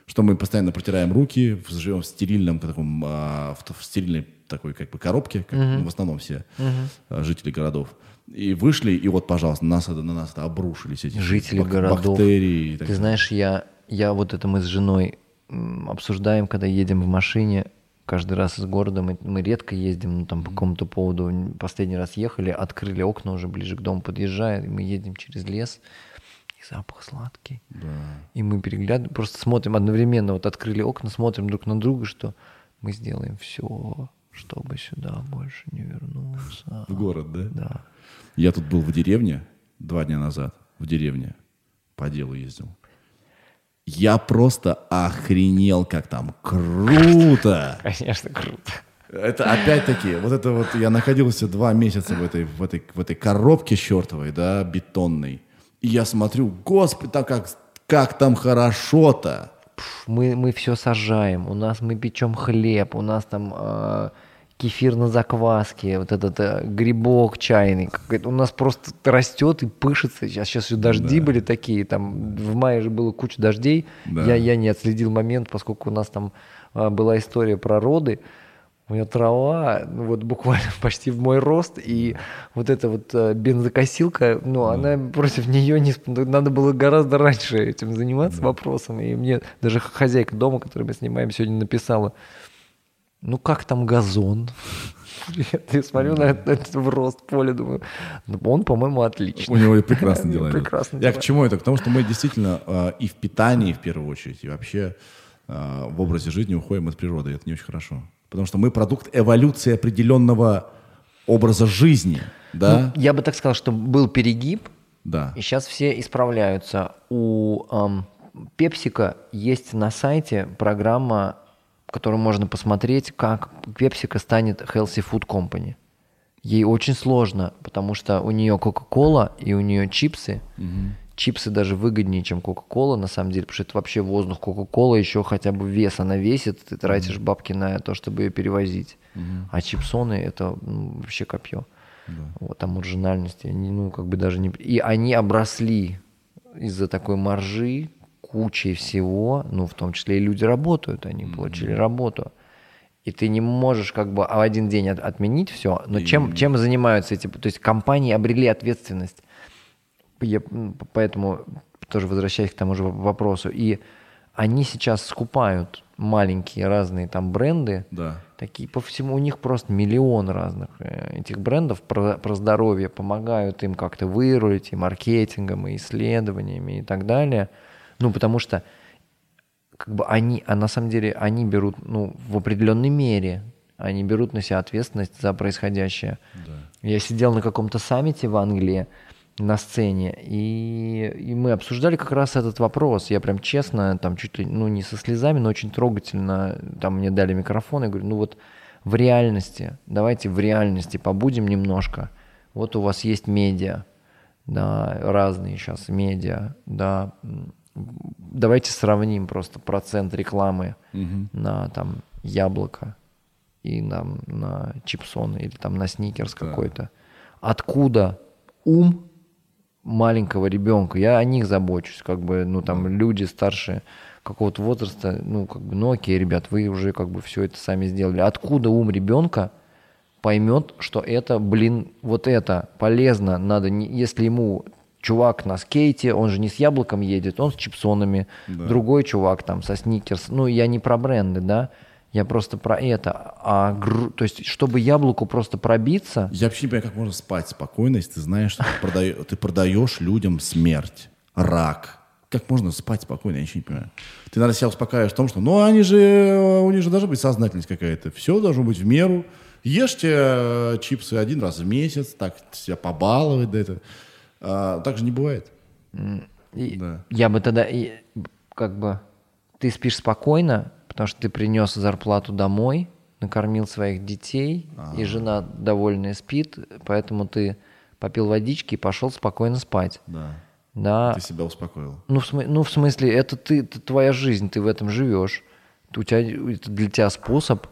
Speaker 1: Что мы постоянно протираем руки, живем в стерильном таком, а, в, в стерильной такой как бы коробке, как ну, в основном все а, жители городов. И вышли, и вот, пожалуйста, нас на нас это обрушились эти
Speaker 2: Жители
Speaker 1: бак-
Speaker 2: городов.
Speaker 1: бактерии. так
Speaker 2: Ты
Speaker 1: далее.
Speaker 2: знаешь, я, я вот это мы с женой обсуждаем, когда едем в машине, каждый раз из города, мы, мы редко ездим, ну там по какому-то поводу, последний раз ехали, открыли окна уже ближе к дому подъезжая, и мы едем через лес, и запах сладкий. И мы переглядываем, просто смотрим одновременно, вот открыли окна, смотрим друг на друга, что мы сделаем все, чтобы сюда больше не вернуться.
Speaker 1: В город, да?
Speaker 2: Да.
Speaker 1: Я тут был в деревне два дня назад, в деревне, по делу ездил. Я просто охренел, как там круто.
Speaker 2: Конечно, круто.
Speaker 1: Это опять-таки, вот это вот, я находился два месяца в этой, в этой, в этой коробке чертовой, да, бетонной. И я смотрю, господи, там как, как там хорошо-то.
Speaker 2: мы, мы все сажаем, у нас мы печем хлеб, у нас там э, кефир на закваске, вот этот э, грибок чайный, у нас просто растет и пышется. Сейчас, сейчас еще дожди были такие, там в мае же было куча дождей,
Speaker 1: Да.
Speaker 2: я, я не отследил момент, поскольку у нас там э, была история про роды, у меня трава, ну вот буквально почти в мой рост, и вот эта вот э, бензокосилка, ну, она против нее не... сп- Надо было гораздо раньше этим заниматься вопросом, и мне даже хозяйка дома, которую мы снимаем, сегодня написала, ну, как там газон? Я смотрю на это, это в рост поле, думаю, ну, он, по-моему, отлично.
Speaker 1: У него и прекрасно дела.
Speaker 2: Прекрасно
Speaker 1: Я к чему это? К тому, что мы действительно э, и в питании, в первую очередь, и вообще э, в образе жизни уходим от природы. Это не очень хорошо. Потому что мы продукт эволюции определенного образа жизни. Да?
Speaker 2: Ну, я бы так сказал, что был перегиб,
Speaker 1: да.
Speaker 2: И сейчас все исправляются. У эм, Пепсика есть на сайте программа, которую можно посмотреть, как Пепсика станет Healthy Food Company. Ей очень сложно, потому что у нее Кока-Кола и у нее чипсы. Чипсы даже выгоднее, чем Кока-Кола, на самом деле, потому что это вообще воздух. Кока-Кола еще хотя бы вес она весит, ты тратишь бабки на то, чтобы ее перевозить. А чипсоны это ну, вообще копье. Вот, там маржинальности, они, ну, как бы даже не... И они обросли из-за такой маржи кучей всего, ну, в том числе и люди работают, они получили работу. И ты не можешь как бы в один день от- отменить все, но чем, чем занимаются эти... То есть компании обрели ответственность. Я, поэтому тоже возвращаясь к тому же воп- вопросу, и они сейчас скупают маленькие разные там бренды,
Speaker 1: Да.
Speaker 2: такие по всему, у них просто миллион разных э, этих брендов про, про здоровье, помогают им как-то вырулить и маркетингом, и исследованиями и так далее. Ну, потому что как бы они, а на самом деле они берут, ну, в определенной мере, они берут на себя ответственность за происходящее. Я сидел на каком-то саммите в Англии на сцене, и, и мы обсуждали как раз этот вопрос. Я прям честно, там чуть ли, ну, не со слезами, но очень трогательно, там мне дали микрофон, и говорю, ну вот в реальности, давайте в реальности побудем немножко. Вот у вас есть медиа, да, разные сейчас медиа, да, давайте сравним просто процент рекламы на там яблоко и на, на чипсоны или там на сникерс какой-то. Откуда ум маленького ребенка? Я о них забочусь, как бы, ну там люди старше какого-то возраста, ну как бы, ну окей, ребят, вы уже как бы все это сами сделали. Откуда ум ребенка поймет, что это, блин, вот это полезно, надо, не, если ему чувак на скейте, он же не с яблоком едет, он с чипсонами, другой чувак там со сникерс, ну я не про бренды, да, я просто про это, а гру- то есть чтобы яблоку просто пробиться,
Speaker 1: Я вообще не понимаю, как можно спать спокойно, если ты знаешь, что ты, продаешь людям смерть, рак, как можно спать спокойно, я ничего не понимаю. Ты, надо себя успокаиваешь в том, что, ну, они же, у них же должна быть сознательность какая-то. Все должно быть в меру. Ешьте э, чипсы один раз в месяц, так себя побаловать, да это. А, так же не бывает.
Speaker 2: И
Speaker 1: Да.
Speaker 2: Я бы тогда, и, как бы, ты спишь спокойно, потому что ты принес зарплату домой, накормил своих детей, и жена довольная спит, поэтому ты попил водички и пошел спокойно спать.
Speaker 1: Да.
Speaker 2: Да.
Speaker 1: Ты себя успокоил.
Speaker 2: Ну, в, смы- ну, в смысле, это ты, это твоя жизнь, ты в этом живешь. У тебя, это для тебя способ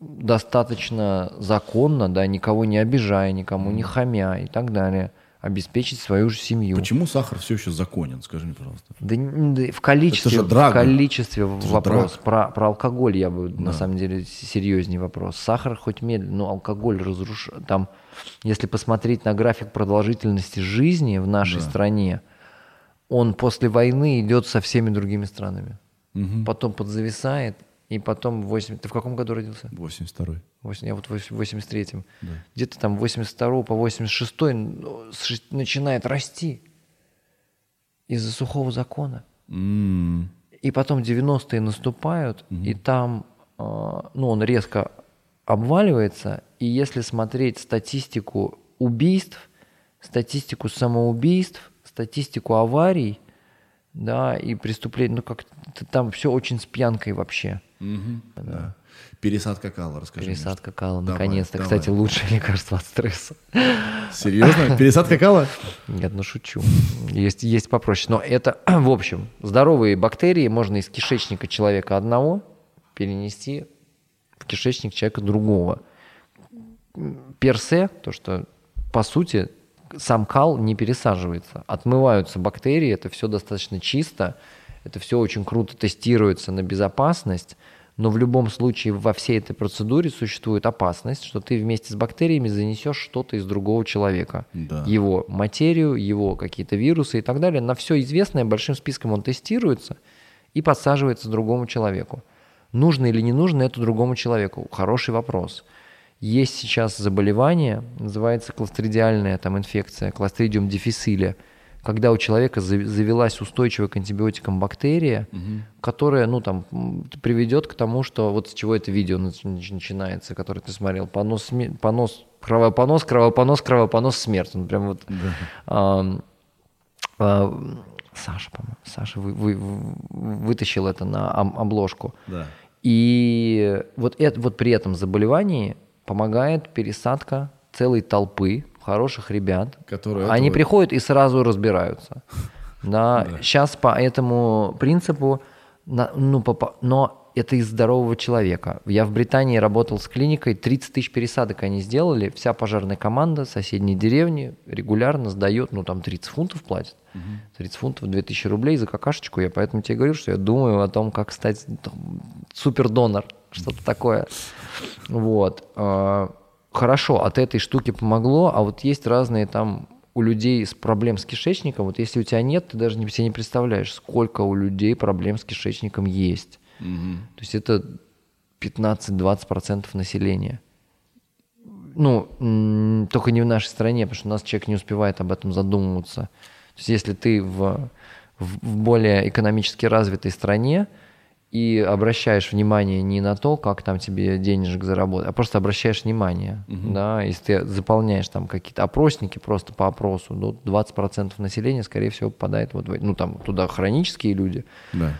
Speaker 2: достаточно законно, да, никого не обижая, никому не хамя и так далее, обеспечить свою же семью.
Speaker 1: Почему сахар все еще законен, скажи мне, пожалуйста.
Speaker 2: Да, да в количестве,
Speaker 1: же
Speaker 2: в
Speaker 1: драга.
Speaker 2: количестве
Speaker 1: же
Speaker 2: вопрос.
Speaker 1: драга.
Speaker 2: Про, про алкоголь я бы на самом деле серьезнее вопрос. Сахар хоть медленно, но алкоголь разрушает. Там, если посмотреть на график продолжительности жизни в нашей стране, он после войны идет со всеми другими странами. Потом подзависает, и потом 8... Ты в каком году родился?
Speaker 1: 82-й.
Speaker 2: Восемь- Я вот в 83-м. Где-то там 82 по 86 ну, начинает расти из-за сухого закона.
Speaker 1: М,
Speaker 2: И потом 90-е наступают, и там, э, ну, он резко обваливается. И если смотреть статистику убийств, статистику самоубийств, статистику аварий, да, и преступлений, ну, как там все очень с пьянкой вообще.
Speaker 1: Да. Пересадка кала, расскажи. мне,
Speaker 2: Пересадка кала,
Speaker 1: Давай,
Speaker 2: наконец-то. Кстати, лучшее лекарство от стресса.
Speaker 1: Серьезно? Пересадка кала?
Speaker 2: Нет, ну шучу. Есть, есть попроще. Но это, в общем, здоровые бактерии можно из кишечника человека одного перенести в кишечник человека другого. Персе, то, что по сути сам кал не пересаживается. Отмываются бактерии, это все достаточно чисто, это все очень круто тестируется на безопасность, но в любом случае во всей этой процедуре существует опасность, что ты вместе с бактериями занесешь что-то из другого человека.
Speaker 1: Да.
Speaker 2: Его материю, его какие-то вирусы и так далее. На все известное большим списком он тестируется и подсаживается другому человеку. Нужно или не нужно это другому человеку? Хороший вопрос. Есть сейчас заболевание, называется кластридиальная там, инфекция, кластридиум диффисиле, когда у человека за- завелась устойчивая к антибиотикам бактерия, которая ну, там, приведет к тому, что вот с чего это видео нач- нач- начинается, которое ты смотрел, понос, понос, кровопонос, кровопонос, кровопонос, смерть. Он прям вот... ам, а, Саша, по-моему, Саша вы- вы- вытащил это на обложку.
Speaker 1: Да.
Speaker 2: И вот, это, вот при этом заболевании помогает пересадка целой толпы хороших ребят.
Speaker 1: Которые
Speaker 2: Они
Speaker 1: этого-
Speaker 2: приходят и сразу разбираются. Да, Сейчас по этому принципу, ну, но это из здорового человека. Я в Британии работал с клиникой, 30 тысяч пересадок они сделали, вся пожарная команда соседней деревни регулярно сдает, ну там 30 фунтов платят, 30 фунтов 2000 рублей за какашечку, я поэтому тебе говорю, что я думаю о том, как стать супердонор, что-то такое. Вот. Хорошо, от этой штуки помогло, а вот есть разные там у людей с проблем с кишечником, вот если у тебя нет, ты даже не, себе не представляешь, сколько у людей проблем с кишечником есть. То есть это 15-20% населения. Ну, только не в нашей стране, потому что у нас человек не успевает об этом задумываться. То есть если ты в, в- в более экономически развитой стране и обращаешь внимание не на то, как там тебе денежек заработать, а просто обращаешь внимание, да, если ты заполняешь там какие-то опросники просто по опросу, ну, 20% населения, скорее всего, попадает вот в, ну, там, туда хронические люди,
Speaker 1: Да.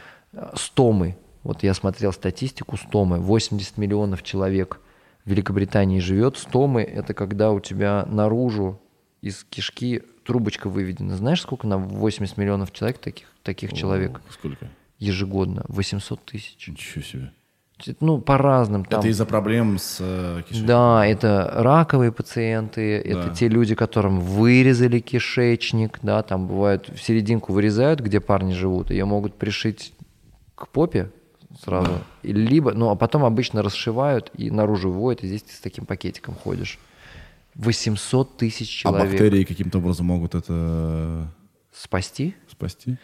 Speaker 2: стомы. Вот я смотрел статистику стомы. 80 миллионов человек в Великобритании живет. Стомы – это когда у тебя наружу из кишки трубочка выведена. Знаешь, сколько на 80 миллионов человек таких, таких человек
Speaker 1: Сколько?
Speaker 2: Ежегодно? 800 тысяч.
Speaker 1: Ничего себе.
Speaker 2: Ну, по разным. Там,
Speaker 1: Это из-за проблем с э, кишечником?
Speaker 2: да, это раковые пациенты, это
Speaker 1: Да.
Speaker 2: те люди, которым вырезали кишечник, да, там бывают в серединку вырезают, где парни живут, ее могут пришить к попе сразу, и либо, ну, а потом обычно расшивают и наружу выводят, и здесь ты с таким пакетиком ходишь. 800 тысяч
Speaker 1: А
Speaker 2: человек.
Speaker 1: бактерии каким-то образом могут это
Speaker 2: Спасти?
Speaker 1: Спасти?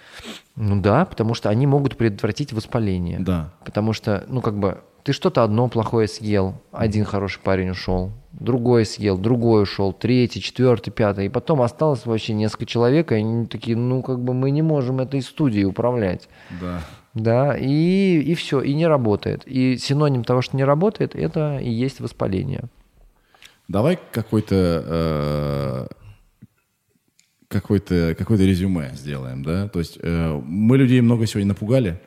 Speaker 2: Ну да, потому что они могут предотвратить воспаление.
Speaker 1: Да.
Speaker 2: Потому что, ну, как бы, ты что-то одно плохое съел, один хороший парень ушел, другой съел, другой ушел, третий, четвертый, пятый. И потом осталось вообще несколько человек, и они такие, ну, как бы мы не можем этой студией управлять.
Speaker 1: Да.
Speaker 2: Да, и, и все, и не работает. И синоним того, что не работает, это и есть воспаление.
Speaker 1: Давай какой-то э, какое-то резюме сделаем, да? То есть э, мы людей много сегодня напугали.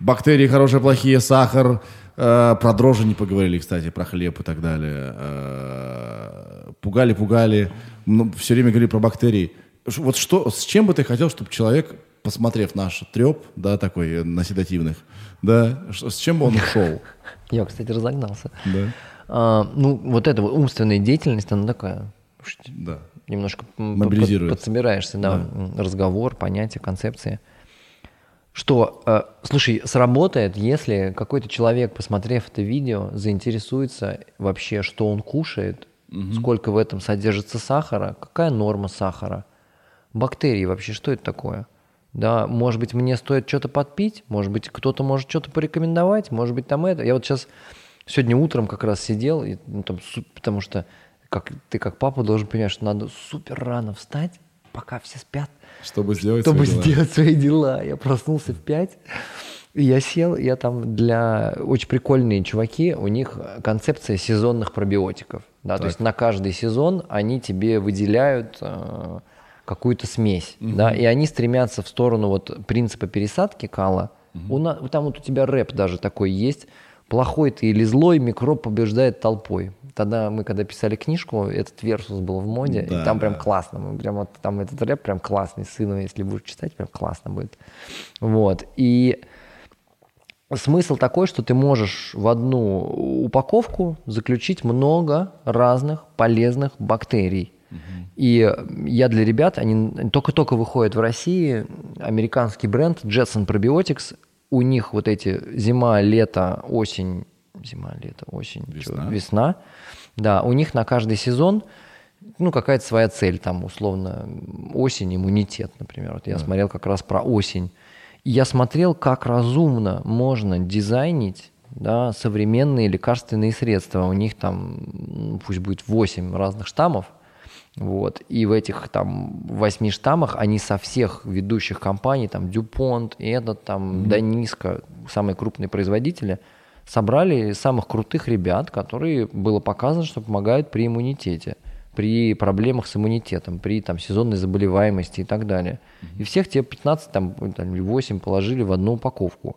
Speaker 1: Бактерии хорошие, плохие, сахар, э, про дрожжи не поговорили, кстати, про хлеб и так далее. Э, пугали, пугали, ну, все время говорили про бактерии. Ш- Вот что, с чем бы ты хотел, чтобы человек, посмотрев наш треп, да, такой э, на седативных, да, с чем бы он ушел?
Speaker 2: Я, кстати, разогнался.
Speaker 1: Да,
Speaker 2: А, ну, вот эта вот умственная деятельность, она такая,
Speaker 1: да.
Speaker 2: немножко подсобираешься, да, м, разговор, понятие, концепции. Что, э, слушай, сработает, если какой-то человек, посмотрев это видео, заинтересуется вообще, что он кушает, сколько в этом содержится сахара, какая норма сахара, бактерии вообще, что это такое? Да, может быть, мне стоит что-то подпить, может быть, кто-то может что-то порекомендовать, может быть, там это. Я вот сейчас сегодня утром как раз сидел, и, ну, там, потому что как, ты как папа должен понимать, что надо супер рано встать, пока все спят,
Speaker 1: Чтобы сделать
Speaker 2: чтобы
Speaker 1: свои дела.
Speaker 2: сделать свои дела. Я проснулся в 5, и я сел, я там для... Очень прикольные чуваки, у них концепция сезонных пробиотиков. Да, то есть на каждый сезон они тебе выделяют э, какую-то смесь. Да, и они стремятся в сторону вот принципа пересадки кала. У на- там вот у тебя рэп даже такой есть. Плохой ты или злой, микроб побеждает толпой. Тогда мы, когда писали книжку, этот версус был в моде,
Speaker 1: Да,
Speaker 2: и там прям
Speaker 1: да.
Speaker 2: классно. Мы прям вот там этот рэп прям классный, сыну, если будешь читать, прям классно будет. Вот. И смысл такой, что ты можешь в одну упаковку заключить много разных полезных бактерий. И я для ребят, они только-только выходят в России, американский бренд Jetson Probiotics, у них вот эти зима, лето, осень, зима, лето, осень,
Speaker 1: Весна.
Speaker 2: весна, да, у них на каждый сезон ну, какая-то своя цель, там, условно, осень, иммунитет, например. Вот я смотрел как раз про осень. И я смотрел, как разумно можно дизайнить да, современные лекарственные средства. У них там, пусть будет 8 разных штаммов, вот. И в этих там восьми штаммах они со всех ведущих компаний, там Дюпонт, и этот там Даниска, самые крупные производители, собрали самых крутых ребят, которые было показано, что помогают при иммунитете, при проблемах с иммунитетом, при там сезонной заболеваемости и так далее. И всех те 15 там, там, или 8 положили в одну упаковку.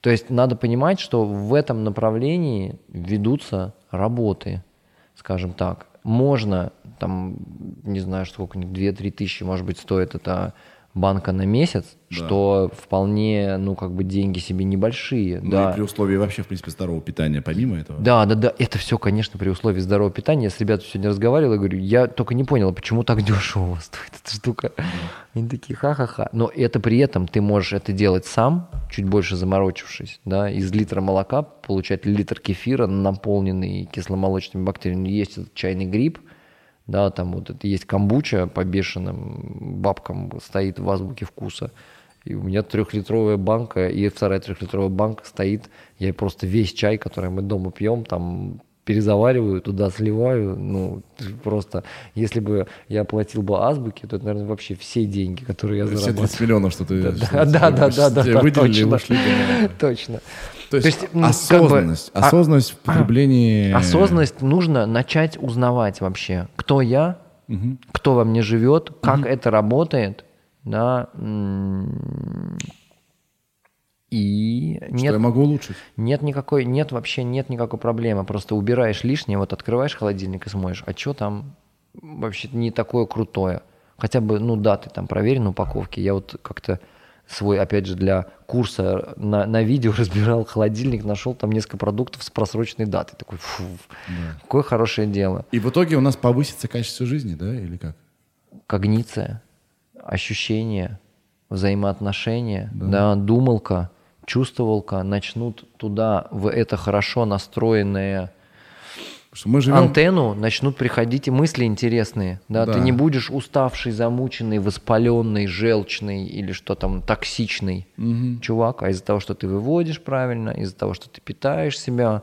Speaker 2: То есть надо понимать, что в этом направлении ведутся работы, скажем так. Можно, там, не знаю, сколько, 2-3 тысячи, может быть, стоит эта банка на месяц, что вполне, ну, как бы деньги себе небольшие.
Speaker 1: Ну
Speaker 2: да.
Speaker 1: и при условии вообще, в принципе, здорового питания, помимо этого.
Speaker 2: Да, да, да, это все, конечно, при условии здорового питания. Я с ребятами сегодня разговаривал, и говорю, я только не понял, почему так дешево у вас стоит эта штука. Они такие, ха-ха-ха. Но это при этом ты можешь это делать сам, чуть больше заморочившись, да, из литра молока получать литр кефира, наполненный кисломолочными бактериями. Есть этот чайный гриб, да, там вот это есть камбуча по бешеным бабкам стоит в азбуке вкуса. И у меня трехлитровая банка, и вторая трехлитровая банка стоит. Я просто весь чай, который мы дома пьем, там перезавариваю, туда сливаю. Ну, просто, если бы я платил бы азбуке, то это, наверное, вообще все деньги, которые я
Speaker 1: Все
Speaker 2: заработал.
Speaker 1: 30 миллионов, что ты что
Speaker 2: Да,
Speaker 1: тебе
Speaker 2: да, да, да, да, да,
Speaker 1: выделили,
Speaker 2: точно.
Speaker 1: да.
Speaker 2: Точно.
Speaker 1: То есть,
Speaker 2: м, как бы,
Speaker 1: осознанность,
Speaker 2: а-
Speaker 1: осознанность в потреблении...
Speaker 2: Осознанность нужно начать узнавать вообще, кто я, кто во мне живет, как это работает, да, и
Speaker 1: Что
Speaker 2: нет,
Speaker 1: я могу улучшить?
Speaker 2: нет никакой, нет вообще нет никакой проблемы, просто убираешь лишнее, вот открываешь холодильник и смотришь, а что там вообще не такое крутое, хотя бы, ну да, ты там проверен упаковки, я вот как-то свой, опять же, для курса на, на видео разбирал холодильник, нашел там несколько продуктов с просроченной датой. Такой, фу, какое хорошее дело.
Speaker 1: И в итоге у нас повысится качество жизни, да, или как?
Speaker 2: Когниция, ощущения, взаимоотношения, да. думалка, чувствовалка начнут туда, в это хорошо настроенное
Speaker 1: что мы живем...
Speaker 2: антенну, начнут приходить и мысли интересные. Да?
Speaker 1: Да.
Speaker 2: Ты не будешь уставший, замученный, воспаленный, желчный или что там, токсичный чувак, а из-за того, что ты выводишь правильно, из-за того, что ты питаешь себя,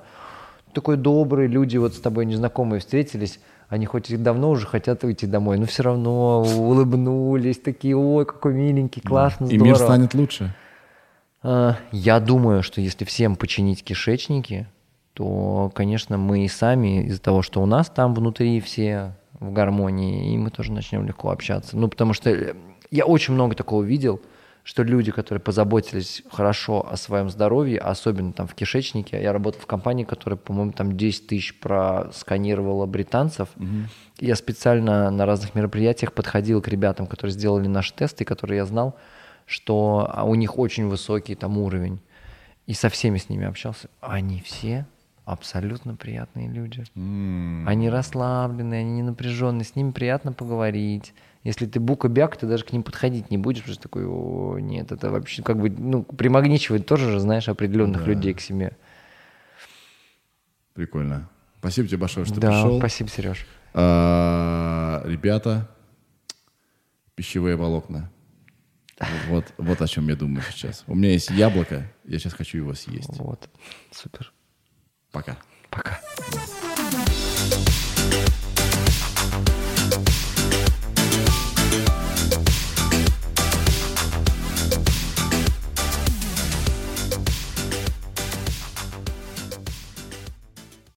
Speaker 2: такой добрый, люди вот с тобой незнакомые встретились, они хоть и давно уже хотят уйти домой, но все равно улыбнулись, такие, ой, какой миленький, классно,
Speaker 1: И
Speaker 2: здорово.
Speaker 1: мир станет лучше.
Speaker 2: А, Я думаю, что если всем починить кишечники, то, конечно, мы и сами из-за того, что у нас там внутри все в гармонии, и мы тоже начнем легко общаться. Ну, потому что э, я очень много такого видел, что люди, которые позаботились хорошо о своем здоровье, особенно там в кишечнике, я работал в компании, которая, по-моему, там 10 тысяч просканировала британцев. И Я специально на разных мероприятиях подходил к ребятам, которые сделали наши тесты, которые я знал, что а, у них очень высокий там уровень. И со всеми с ними общался. Они все абсолютно приятные люди. Они расслабленные, они не напряженные, с ними приятно поговорить. Если ты бука-бяк, ты даже к ним подходить не будешь, потому что такой, о, нет, это вообще как бы, ну, примагничивает тоже же, знаешь, определенных людей к себе.
Speaker 1: Прикольно. Спасибо тебе большое, что
Speaker 2: да,
Speaker 1: пришел.
Speaker 2: спасибо, Сереж.
Speaker 1: А, Ребята, пищевые волокна. Вот, вот о чем я думаю сейчас. У меня есть яблоко, я сейчас хочу его съесть.
Speaker 2: Вот, супер. Пока.
Speaker 4: Пока.